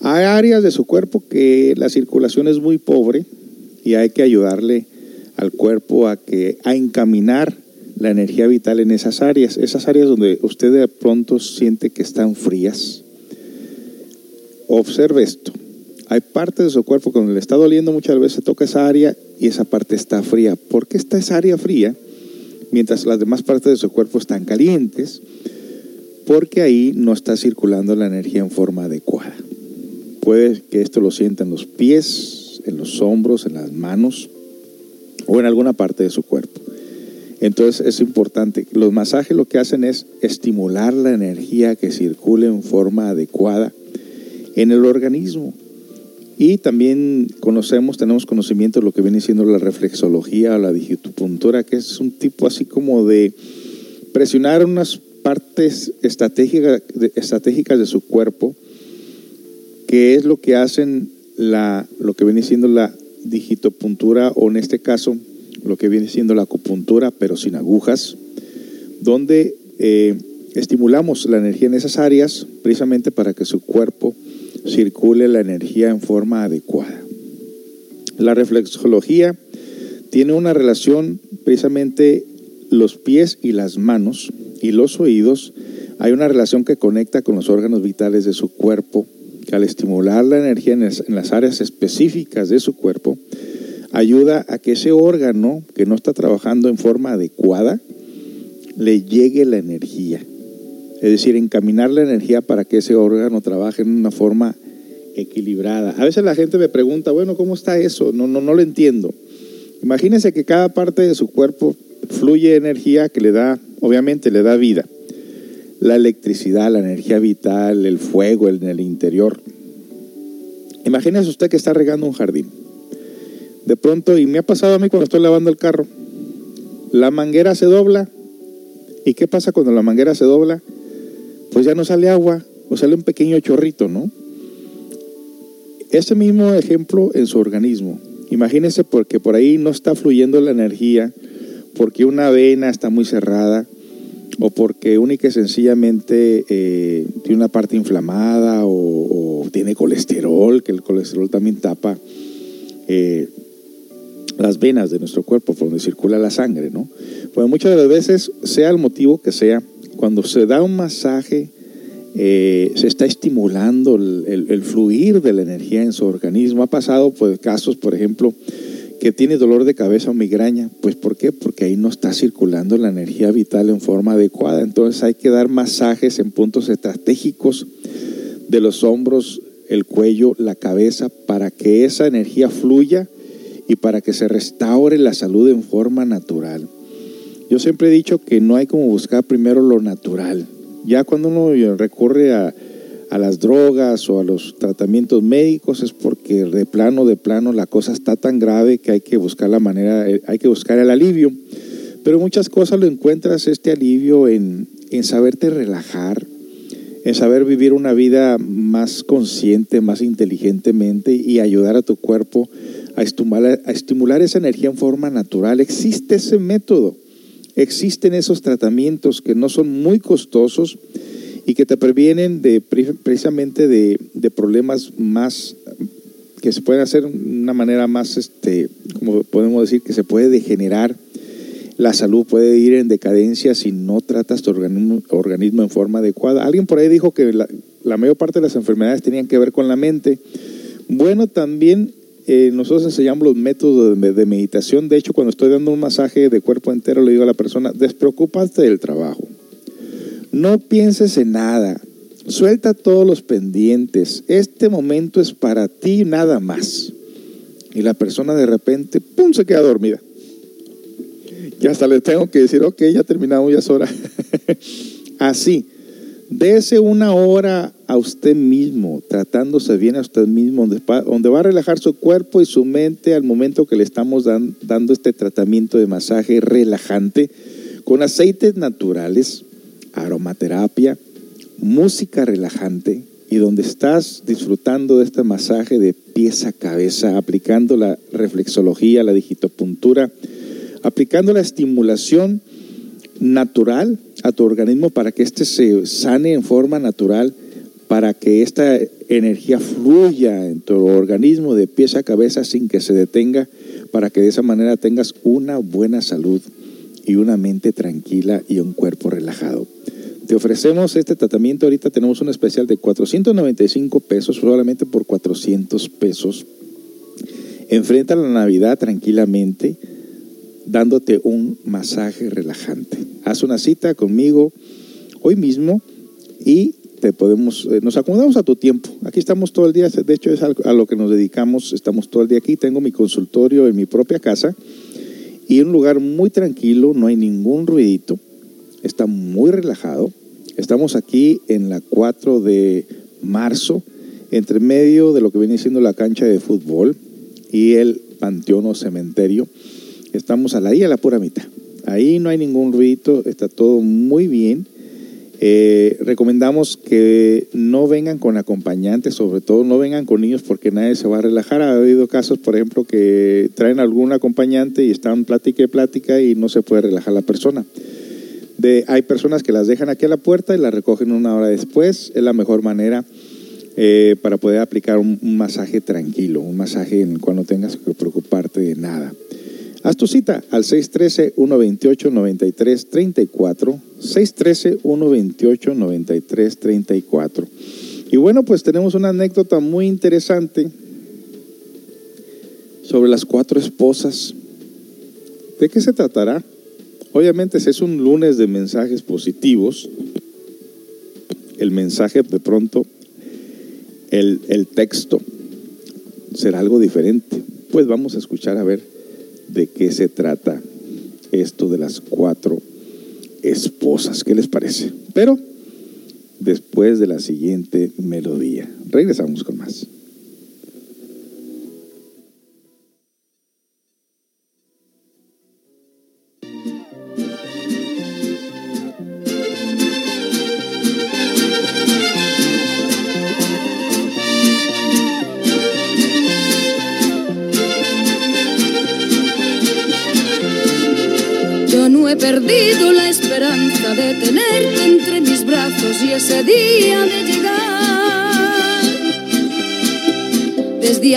hay áreas de su cuerpo que la circulación es muy pobre y hay que ayudarle al cuerpo a que a encaminar la energía vital en esas áreas, esas áreas donde usted de pronto siente que están frías. Observe esto. Hay partes de su cuerpo cuando le está doliendo muchas veces toca esa área y esa parte está fría. ¿Por qué está esa área fría mientras las demás partes de su cuerpo están calientes? Porque ahí no está circulando la energía en forma adecuada. Puede que esto lo sienta en los pies, en los hombros, en las manos o en alguna parte de su cuerpo. Entonces es importante. Los masajes lo que hacen es estimular la energía que circule en forma adecuada en el organismo. Y también conocemos, tenemos conocimiento de lo que viene siendo la reflexología o la digitopuntura, que es un tipo así como de presionar unas partes estratégicas de, estratégicas de su cuerpo, que es lo que hacen la, lo que viene siendo la digitopuntura o en este caso lo que viene siendo la acupuntura, pero sin agujas, donde eh, estimulamos la energía en esas áreas precisamente para que su cuerpo circule la energía en forma adecuada. La reflexología tiene una relación precisamente los pies y las manos y los oídos. Hay una relación que conecta con los órganos vitales de su cuerpo, que al estimular la energía en las áreas específicas de su cuerpo, ayuda a que ese órgano que no está trabajando en forma adecuada le llegue la energía. Es decir, encaminar la energía para que ese órgano trabaje en una forma equilibrada. A veces la gente me pregunta, bueno, ¿cómo está eso? No, no, no lo entiendo. Imagínense que cada parte de su cuerpo fluye energía que le da, obviamente le da vida. La electricidad, la energía vital, el fuego en el interior. Imagínese usted que está regando un jardín de pronto, y me ha pasado a mí cuando estoy lavando el carro, la manguera se dobla. ¿Y qué pasa cuando la manguera se dobla? Pues ya no sale agua, o sale un pequeño chorrito, ¿no? Ese mismo ejemplo en su organismo. Imagínese porque por ahí no está fluyendo la energía, porque una vena está muy cerrada, o porque única y sencillamente eh, tiene una parte inflamada o, tiene colesterol, que el colesterol también tapa eh, las venas de nuestro cuerpo por donde circula la sangre, ¿no? Pues muchas de las veces, sea el motivo que sea, cuando se da un masaje, eh, se está estimulando el, fluir de la energía en su organismo. Ha pasado pues, casos, por ejemplo, que tiene dolor de cabeza o migraña. Pues ¿por qué? Porque ahí no está circulando la energía vital en forma adecuada. Entonces hay que dar masajes en puntos estratégicos de los hombros, el cuello, la cabeza, para que esa energía fluya y para que se restaure la salud en forma natural. Yo siempre he dicho que no hay como buscar primero lo natural. Ya cuando uno recurre a, las drogas o a los tratamientos médicos es porque de plano, de plano la cosa está tan grave que hay que buscar la manera, eh, hay que buscar el alivio. Pero muchas cosas lo encuentras este alivio en, en saberte relajar, en saber vivir una vida más consciente, más inteligentemente y ayudar a tu cuerpo a estimular, a estimular esa energía en forma natural. Existe ese método, existen esos tratamientos que no son muy costosos y que te previenen de, precisamente de, problemas más que se pueden hacer de una manera más, este, como podemos decir, que se puede degenerar. La salud puede ir en decadencia si no tratas tu organismo, organismo en forma adecuada. Alguien por ahí dijo que la, la mayor parte de las enfermedades tenían que ver con la mente. Bueno, también eh, nosotros enseñamos los métodos de, meditación. De hecho, cuando estoy dando un masaje de cuerpo entero, le digo a la persona, despreocúpate del trabajo. No pienses en nada. Suelta todos los pendientes. Este momento es para ti nada más. Y la persona de repente, ¡pum!, se queda dormida. Y hasta le tengo que decir, ok, ya terminamos, ya es hora. Así. Dese una hora a usted mismo, tratándose bien a usted mismo, donde, va a relajar su cuerpo y su mente al momento que le estamos dando este tratamiento de masaje relajante con aceites naturales, aromaterapia, música relajante y donde estás disfrutando de este masaje de pies a cabeza, aplicando la reflexología, la digitopuntura, aplicando la estimulación natural a tu organismo para que éste se sane en forma natural, para que esta energía fluya en tu organismo de pies a cabeza sin que se detenga, para que de esa manera tengas una buena salud y una mente tranquila y un cuerpo relajado. Te ofrecemos este tratamiento, ahorita tenemos un especial de 495 pesos, solamente por 400 pesos. Enfrenta la Navidad tranquilamente, dándote un masaje relajante. Haz una cita conmigo hoy mismo y te podemos, eh, nos acomodamos a tu tiempo. Aquí estamos todo el día, de hecho es a lo que nos dedicamos, estamos todo el día aquí. Tengo mi consultorio en mi propia casa y un lugar muy tranquilo, no hay ningún ruidito, está muy relajado. Estamos aquí en la 4 de marzo, entre medio de lo que viene siendo la cancha de fútbol y el panteón o cementerio. Estamos a la, ahí a la pura mitad. Ahí no hay ningún ruidito, está todo muy bien. Eh, recomendamos que no vengan con acompañantes, sobre todo no vengan con niños porque nadie se va a relajar. Ha habido casos, por ejemplo, que traen algún acompañante y están plática y plática y no se puede relajar la persona. Hay personas que las dejan aquí a la puerta y las recogen una hora después. Es la mejor manera eh, para poder aplicar un, un, masaje tranquilo, un masaje en cuando tengas que preocuparte de nada. Haz tu cita al 613-128-9334. 613-128-9334. Y bueno, pues tenemos una anécdota muy interesante sobre las cuatro esposas. ¿De qué se tratará? Obviamente, es un lunes de mensajes positivos, el mensaje de pronto, el, el texto será algo diferente. Pues vamos a escuchar a ver de qué se trata esto de las cuatro esposas. ¿Qué les parece? Pero después de la siguiente melodía. Regresamos con más.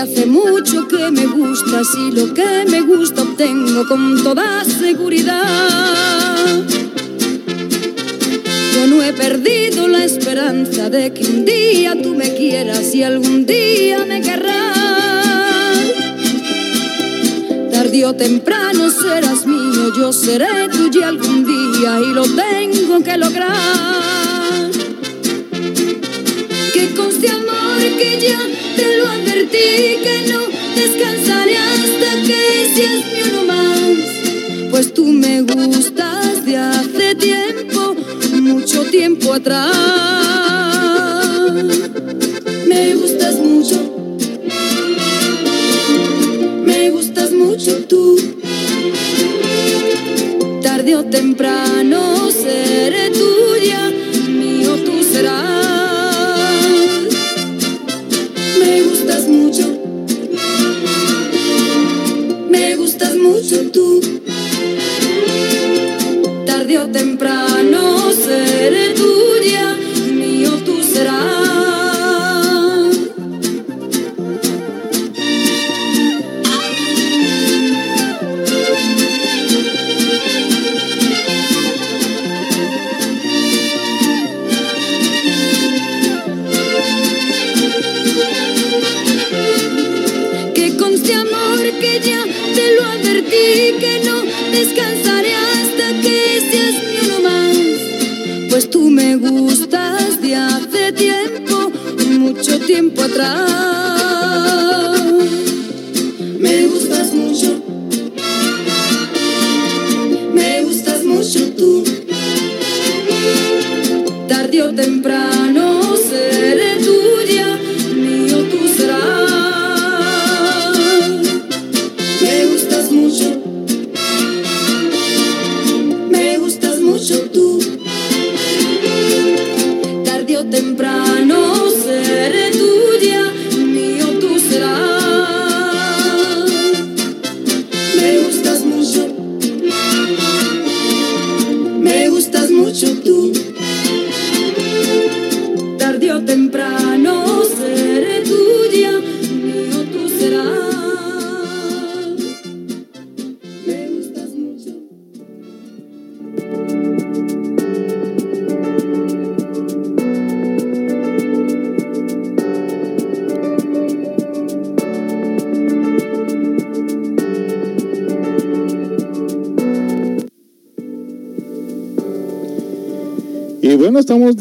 Hace mucho que me gustas y lo que me gusta obtengo con toda seguridad. Yo no he perdido la esperanza de que un día tú me quieras y algún día me querrás. Tarde o temprano serás mío, yo seré tuya algún día y lo tengo que lograr. Que conste amor que ya te lo advertí, que no descansaré hasta que seas mío no más. Pues tú me gustas de hace tiempo, mucho tiempo atrás. Me gustas mucho. Me gustas mucho tú. Tarde o temprano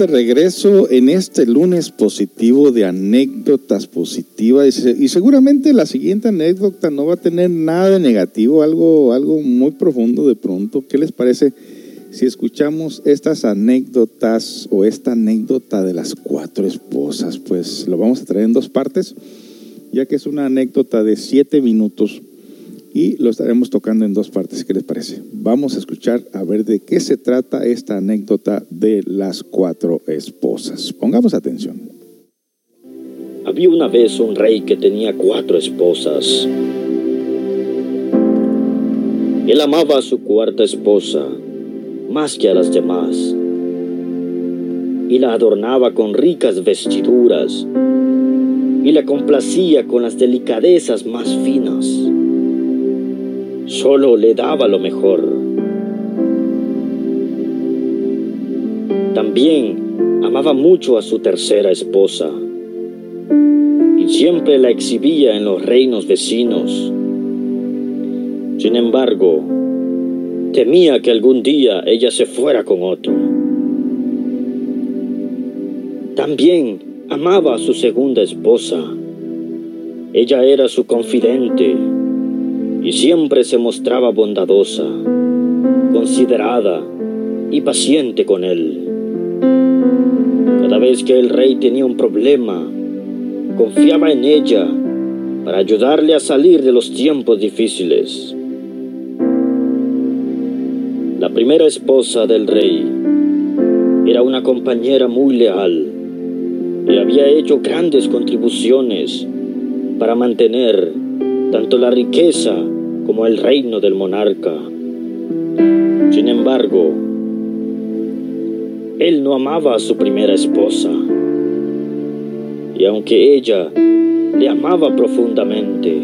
de regreso en este lunes positivo de anécdotas positivas y, se- y seguramente la siguiente anécdota no va a tener nada de negativo, algo, algo muy profundo de pronto. ¿Qué les parece si escuchamos estas anécdotas o esta anécdota de las cuatro esposas? Pues lo vamos a traer en dos partes, ya que es una anécdota de siete minutos y lo estaremos tocando en dos partes. ¿Qué les parece? Vamos a escuchar a ver de qué se trata esta anécdota de las cuatro esposas. Pongamos atención. Había una vez un rey que tenía cuatro esposas. Él amaba a su cuarta esposa más que a las demás y la adornaba con ricas vestiduras y la complacía con las delicadezas más finas. Solo le daba lo mejor. También amaba mucho a su tercera esposa y siempre la exhibía en los reinos vecinos. Sin embargo, temía que algún día ella se fuera con otro. También amaba a su segunda esposa. Ella era su confidente y siempre se mostraba bondadosa, considerada y paciente con él. Cada vez que el rey tenía un problema, confiaba en ella para ayudarle a salir de los tiempos difíciles. La primera esposa del rey era una compañera muy leal y había hecho grandes contribuciones para mantener tanto la riqueza como el reino del monarca. Sin embargo, él no amaba a su primera esposa. Y aunque ella le amaba profundamente,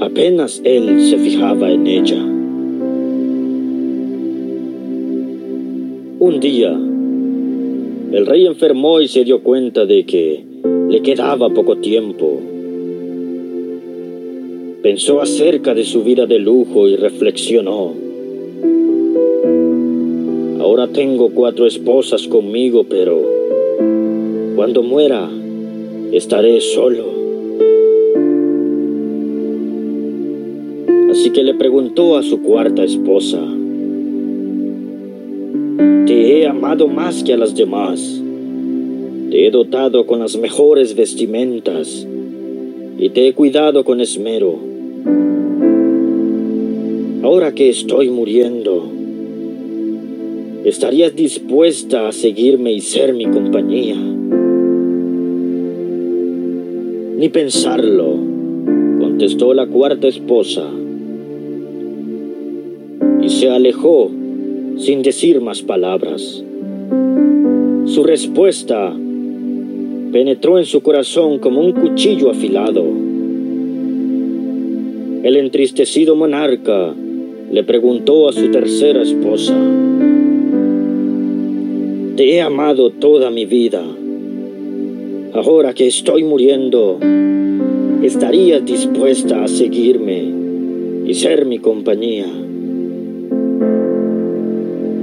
apenas él se fijaba en ella. Un día, el rey enfermó y se dio cuenta de que le quedaba poco tiempo. Pensó acerca de su vida de lujo y reflexionó. Ahora tengo cuatro esposas conmigo, pero cuando muera estaré solo. Así que le preguntó a su cuarta esposa, Te he amado más que a las demás. Te he dotado con las mejores vestimentas y te he cuidado con esmero. Ahora que estoy muriendo, ¿estarías dispuesta a seguirme y ser mi compañía? Ni pensarlo, contestó la cuarta esposa. Y se alejó sin decir más palabras. Su respuesta penetró en su corazón como un cuchillo afilado. El entristecido monarca le preguntó a su tercera esposa, Te he amado toda mi vida. Ahora que estoy muriendo, ¿estarías dispuesta a seguirme y ser mi compañía?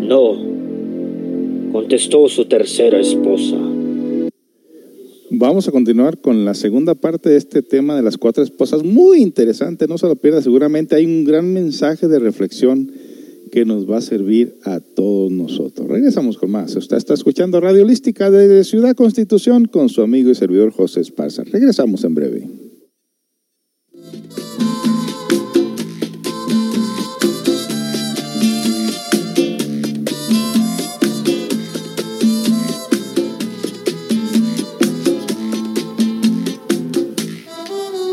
No, contestó su tercera esposa. Vamos a continuar con la segunda parte de este tema de las cuatro esposas. Muy interesante, no se lo pierda. Seguramente hay un gran mensaje de reflexión que nos va a servir a todos nosotros. Regresamos con más. Usted está escuchando Radio Holística desde Ciudad Constitución con su amigo y servidor José Esparza. Regresamos en breve.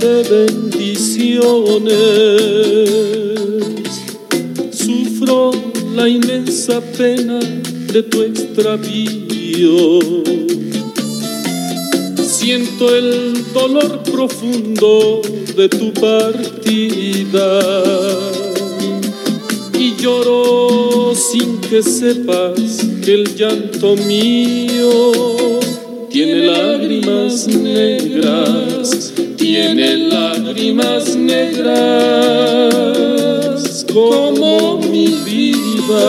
de bendiciones. Sufro la inmensa pena de tu extravío. Siento el dolor profundo de tu partida y lloro sin que sepas que el llanto mío tiene lágrimas negras, tiene lágrimas negras como mi vida.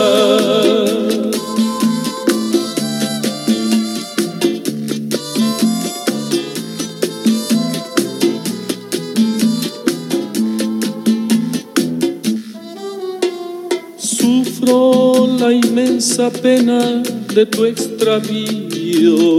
Sufro la inmensa pena de tu extravío.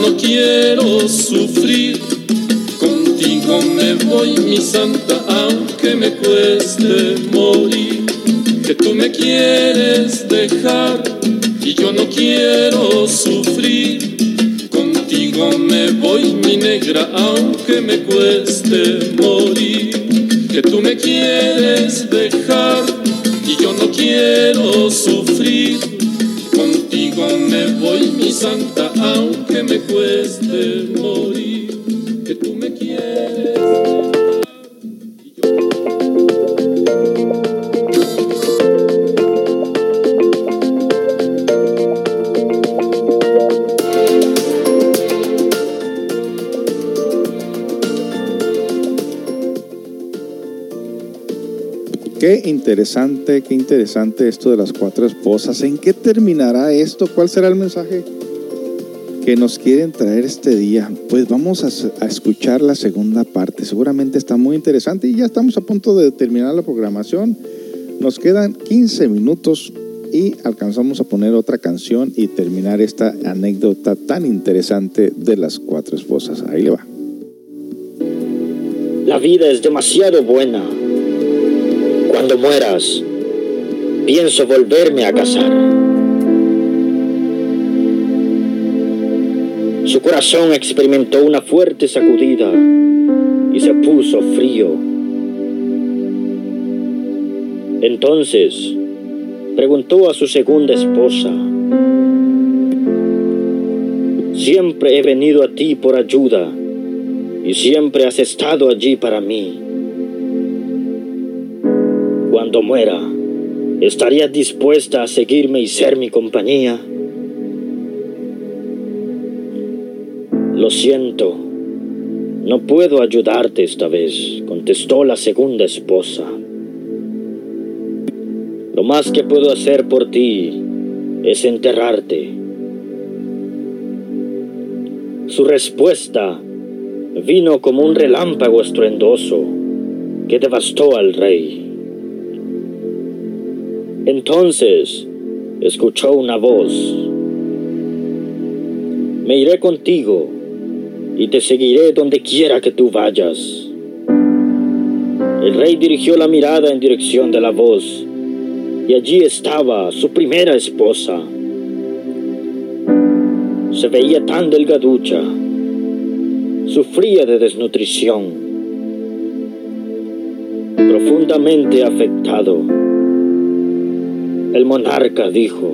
no quiero sufrir. Contigo me voy, mi santa, aunque me cueste morir. Que tú me quieres dejar y yo no quiero sufrir. Contigo me voy, mi negra, aunque me cueste morir. Que tú me quieres dejar y yo no quiero sufrir. Contigo me voy, mi santa, aunque me cueste morir. Que tú me quieres. Qué interesante, qué interesante esto de las cuatro esposas. ¿En qué terminará esto? ¿Cuál será el mensaje que nos quieren traer este día? Pues vamos a, a escuchar la segunda parte. Seguramente está muy interesante y ya estamos a punto de terminar la programación. Nos quedan 15 minutos y alcanzamos a poner otra canción y terminar esta anécdota tan interesante de las cuatro esposas. Ahí le va. La vida es demasiado buena. Cuando mueras, pienso volverme a casar. Su corazón experimentó una fuerte sacudida y se puso frío. Entonces preguntó a su segunda esposa, Siempre he venido a ti por ayuda y siempre has estado allí para mí. Cuando muera, ¿estarías dispuesta a seguirme y ser mi compañía? Lo siento, no puedo ayudarte esta vez, contestó la segunda esposa. Lo más que puedo hacer por ti es enterrarte. Su respuesta vino como un relámpago estruendoso que devastó al rey. Entonces escuchó una voz. Me iré contigo y te seguiré donde quiera que tú vayas. El rey dirigió la mirada en dirección de la voz y allí estaba su primera esposa. Se veía tan delgaducha, sufría de desnutrición, profundamente afectado. El monarca dijo,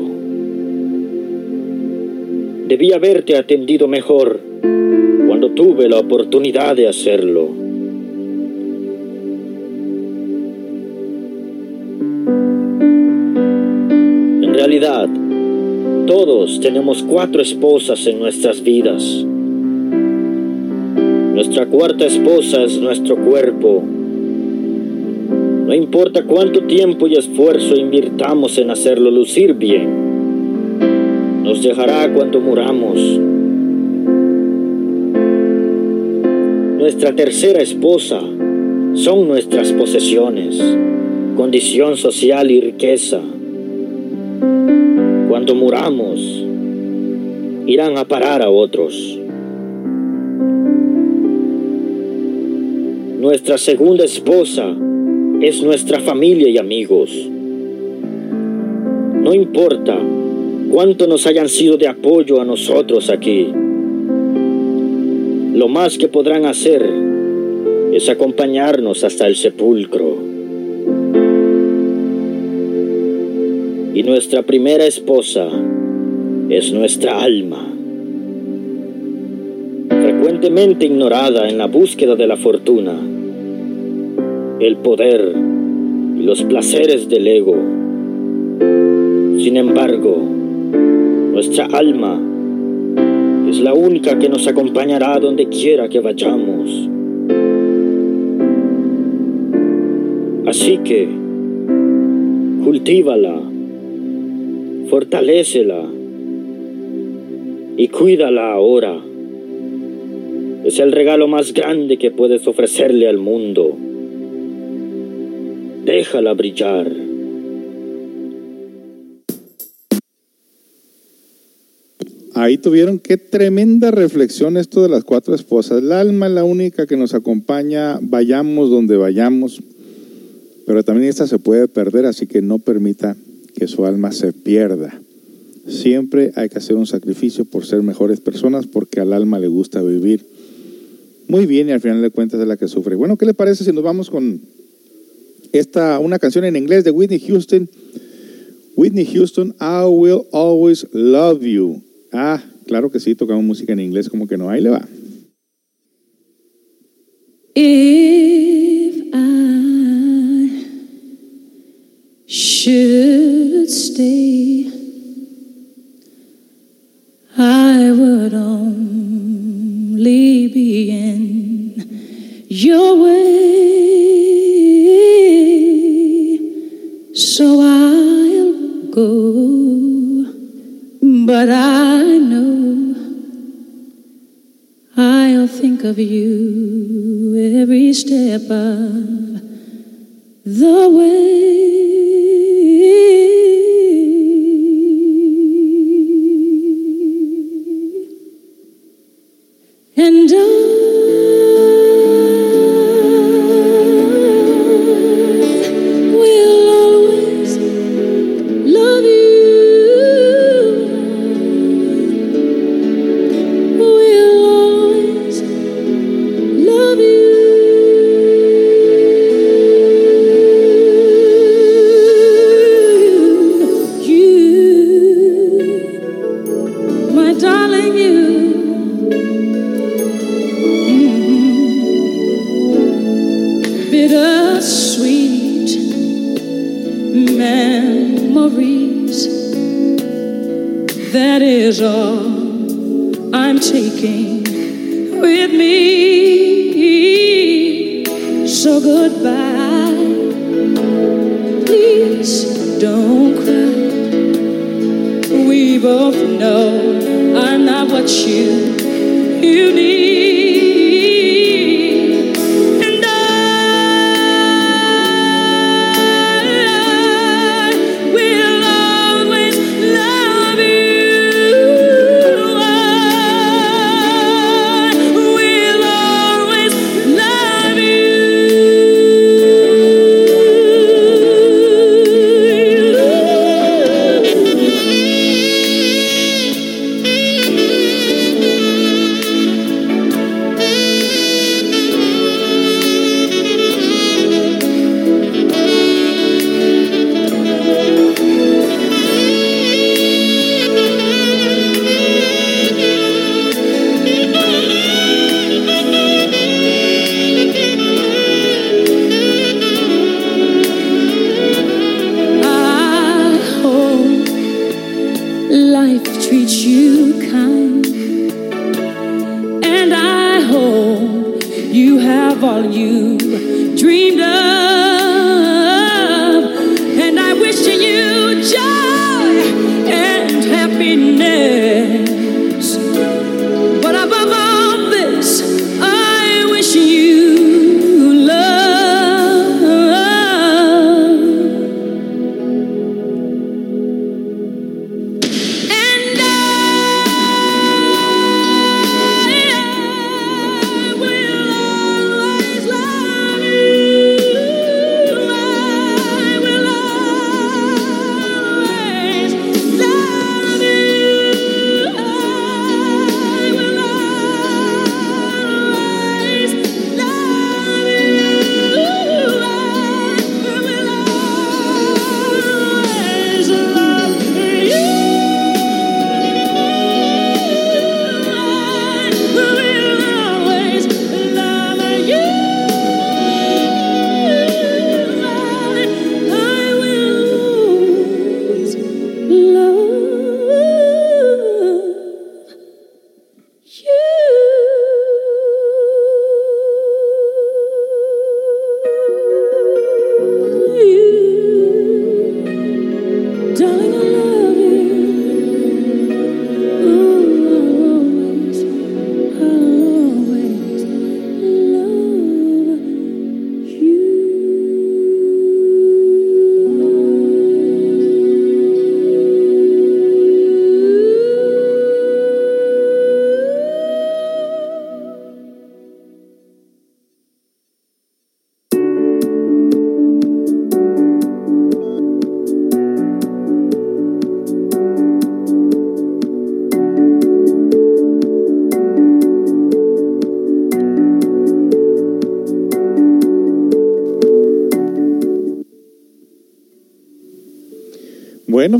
debí haberte atendido mejor cuando tuve la oportunidad de hacerlo. En realidad, todos tenemos cuatro esposas en nuestras vidas. Nuestra cuarta esposa es nuestro cuerpo. No importa cuánto tiempo y esfuerzo invirtamos en hacerlo lucir bien, nos dejará cuando muramos. Nuestra tercera esposa son nuestras posesiones. condición social y riqueza. Cuando muramos, irán a parar a otros. Nuestra segunda esposa es nuestra familia y amigos. No importa cuánto nos hayan sido de apoyo a nosotros aquí. Lo más que podrán hacer es acompañarnos hasta el sepulcro. Y nuestra primera esposa es nuestra alma, frecuentemente ignorada en la búsqueda de la fortuna, el poder y los placeres del ego. Sin embargo, nuestra alma es la única que nos acompañará donde quiera que vayamos. Así que, cultívala, fortalécela y cuídala ahora. Es el regalo más grande que puedes ofrecerle al mundo. Déjala brillar. Ahí tuvieron qué tremenda reflexión esto de las cuatro esposas. El alma es la única que nos acompaña, vayamos donde vayamos, pero también esta se puede perder, así que no permita que su alma se pierda. Siempre hay que hacer un sacrificio por ser mejores personas, porque al alma le gusta vivir muy bien y al final de cuentas es la que sufre. Bueno, ¿qué le parece si nos vamos con esta, una canción en inglés de Whitney Houston? Whitney Houston, I Will Always Love You. Ah, claro que sí, tocamos música en inglés, como que no, ahí le va. If I should stay, I would only be in your way. Of you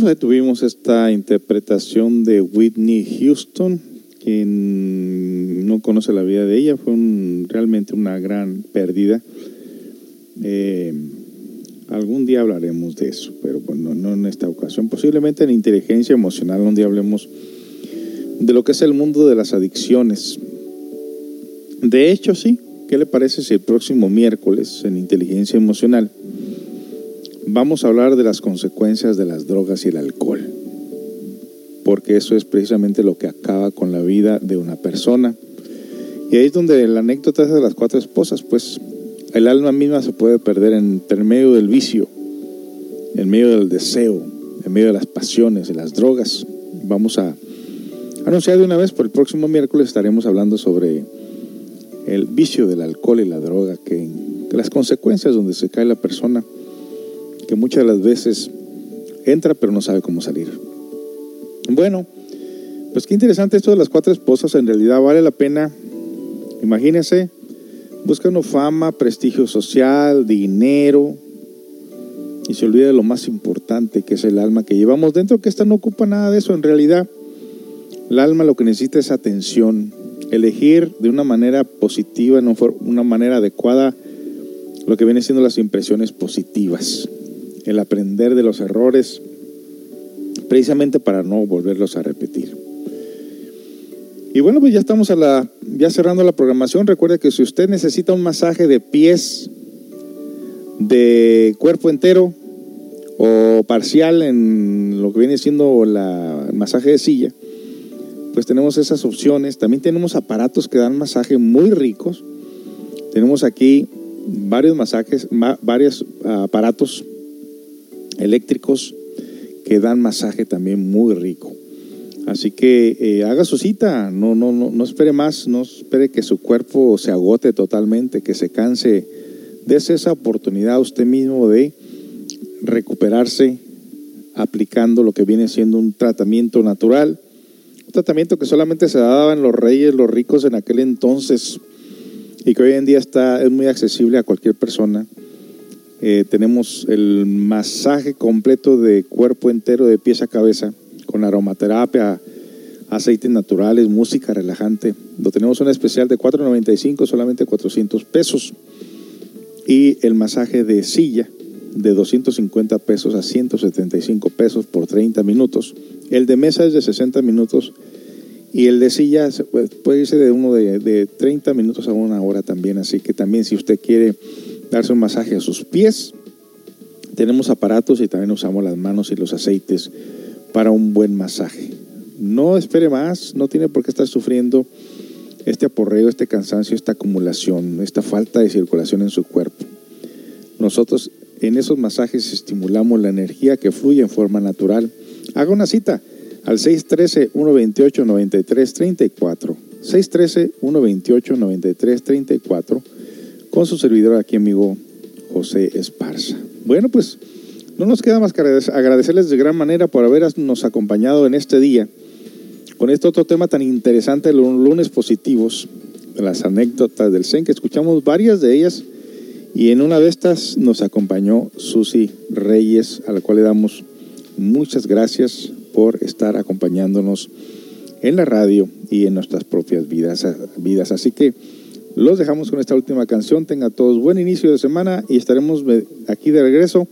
Bueno, pues ahí tuvimos esta interpretación de Whitney Houston. Quien no conoce la vida de ella, fue un- realmente una gran pérdida. Eh, algún día hablaremos de eso, pero bueno, no en esta ocasión. Posiblemente en inteligencia emocional, un día hablemos de lo que es el mundo de las adicciones. De hecho, sí. ¿Qué le parece si el próximo miércoles en inteligencia emocional vamos a hablar de las consecuencias de las drogas y el alcohol? Porque eso es precisamente lo que acaba con la vida de una persona. Y ahí es donde la anécdota es de las cuatro esposas, pues el alma misma se puede perder en, medio del vicio, en medio del deseo, en medio de las pasiones, de las drogas. Vamos a anunciar de una vez, por el próximo miércoles estaremos hablando sobre el vicio del alcohol y la droga, que las consecuencias donde se cae la persona, que muchas de las veces entra pero no sabe cómo salir. Bueno, pues qué interesante esto de las cuatro esposas, en realidad vale la pena, imagínense, buscando fama, prestigio social, dinero, y se olvida de lo más importante que es el alma que llevamos dentro, que esta no ocupa nada de eso en realidad. El alma lo que necesita es atención, elegir de una manera positiva, de una manera adecuada, lo que viene siendo las impresiones positivas, el aprender de los errores, precisamente para no volverlos a repetir. Y bueno, pues ya estamos a la, ya cerrando la programación. Recuerde que si usted necesita un masaje de pies, de cuerpo entero o parcial en lo que viene siendo la, el masaje de silla, pues tenemos esas opciones. También tenemos aparatos que dan masaje muy ricos. Tenemos aquí varios masajes, ma- varios aparatos eléctricos que dan masaje también muy rico. Así que eh, haga su cita, no, no, no, no espere más, no espere que su cuerpo se agote totalmente, que se canse. Dese esa oportunidad a usted mismo de recuperarse aplicando lo que viene siendo un tratamiento natural, un tratamiento que solamente se daban los reyes, los ricos en aquel entonces y que hoy en día está, es muy accesible a cualquier persona. Eh, tenemos el masaje completo de cuerpo entero, de pies a cabeza, con aromaterapia, aceites naturales, música relajante. Lo tenemos un especial de 4.95, solamente 400 pesos. Y el masaje de silla de 250 pesos a 175 pesos por 30 minutos. El de mesa es de 60 minutos y el de silla puede, puede irse de uno de, de 30 minutos a una hora también. Así que también si usted quiere darse un masaje a sus pies, tenemos aparatos y también usamos las manos y los aceites para un buen masaje. No espere más, no tiene por qué estar sufriendo este aporreo, este cansancio, esta acumulación, esta falta de circulación en su cuerpo. Nosotros en esos masajes estimulamos la energía que fluye en forma natural. Haga una cita al 613-128-9334. 613-128-9334 con su servidor aquí, amigo José Esparza. Bueno, pues no nos queda más que agradecer- agradecerles de gran manera por habernos acompañado en este día con este otro tema tan interesante, los lunes positivos, las anécdotas del Zen, que escuchamos varias de ellas y en una de estas nos acompañó Susi Reyes, a la cual le damos muchas gracias por estar acompañándonos en la radio y en nuestras propias vidas. vidas. Así que los dejamos con esta última canción. Tenga todos buen inicio de semana y estaremos aquí de regreso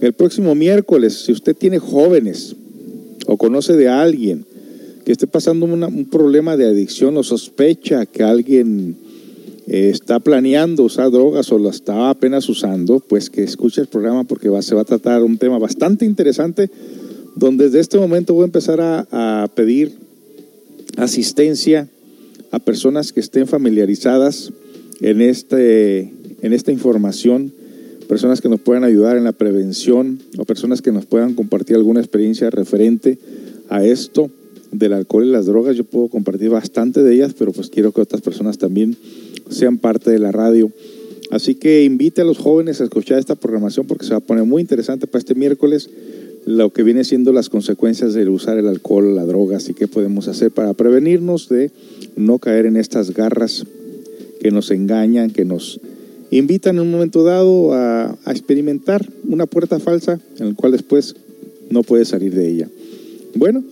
el próximo miércoles. Si usted tiene jóvenes o conoce de alguien que esté pasando un problema de adicción o sospecha que alguien eh, está planeando usar drogas o la está apenas usando, pues que escuche el programa porque se va a tratar un tema bastante interesante donde desde este momento voy a empezar a pedir asistencia a personas que estén familiarizadas en, este, en esta información, personas que nos puedan ayudar en la prevención o personas que nos puedan compartir alguna experiencia referente a esto del alcohol y las drogas. Yo puedo compartir bastante de ellas, pero pues quiero que otras personas también sean parte de la radio. Así que invite a los jóvenes a escuchar esta programación porque se va a poner muy interesante para este miércoles lo que viene siendo las consecuencias de usar el alcohol, la droga, así que podemos hacer para prevenirnos de no caer en estas garras que nos engañan, que nos invitan en un momento dado a, a experimentar una puerta falsa en la cual después no puede salir de ella. Bueno,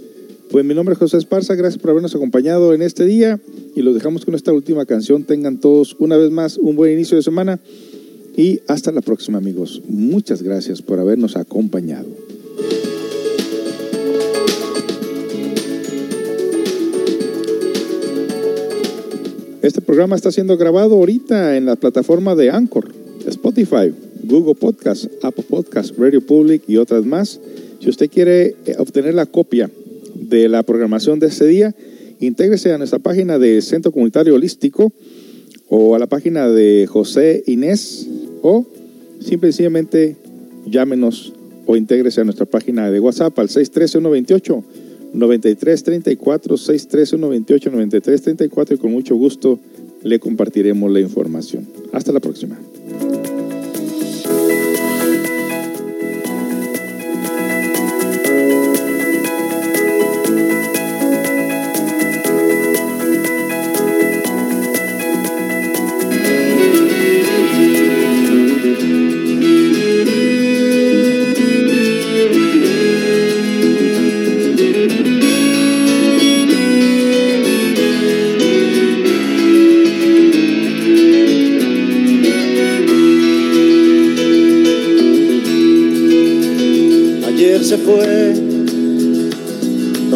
pues mi nombre es José Esparza, gracias por habernos acompañado en este día y los dejamos con esta última canción. Tengan todos una vez más un buen inicio de semana y hasta la próxima amigos. Muchas gracias por habernos acompañado. Este programa está siendo grabado ahorita en la plataforma de Anchor, Spotify, Google Podcast, Apple Podcast, Radio Public y otras más. Si usted quiere eh, obtener la copia de la programación de este día, intégrese a nuestra página de Centro Comunitario Holístico o a la página de José Inés o simple y sencillamente llámenos o intégrese a nuestra página de WhatsApp al 613-128. 9334 613 128 9334 y con mucho gusto le compartiremos la información. Hasta la próxima.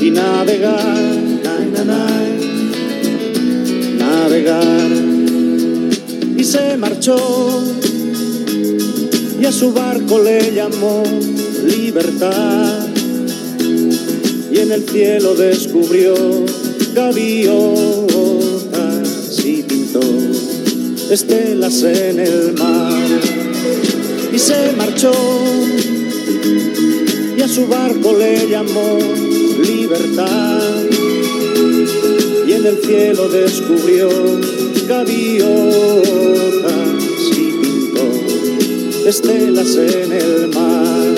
y navegar, na, na, na, navegar. Y se marchó y a su barco le llamó libertad y en el cielo descubrió gaviotas y pintó estelas en el mar y se marchó y a su barco le llamó y en el cielo descubrió gaviotas y pintó estelas en el mar.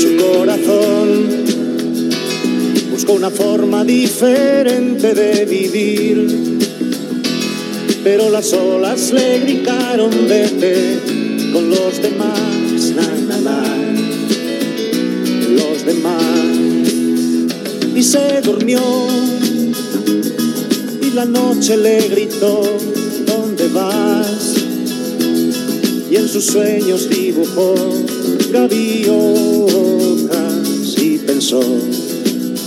Su corazón buscó una forma diferente de vivir, pero las olas le gritaron vete con los demás, na, los demás, y se durmió. Y la noche le gritó ¿dónde vas? Y en sus sueños dibujó gaviotas y pensó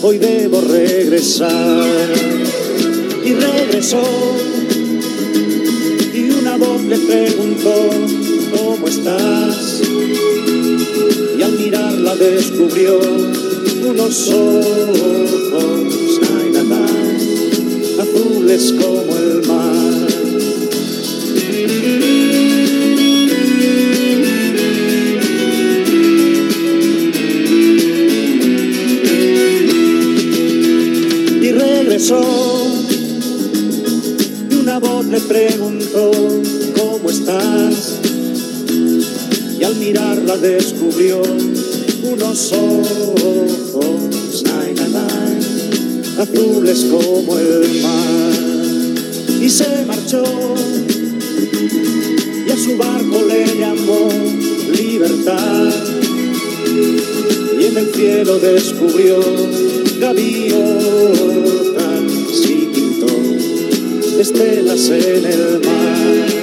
hoy debo regresar. Y regresó preguntó, ¿cómo estás? Y al mirarla descubrió unos ojos, ay, na, na, azules como el mar. y regresó. Y una voz le preguntó, ¿cómo Y al mirarla descubrió unos ojos, nay, nay, azules como el mar. Y se marchó y a su barco le llamó libertad. Y en el cielo descubrió gaviotas y pintó estelas en el mar.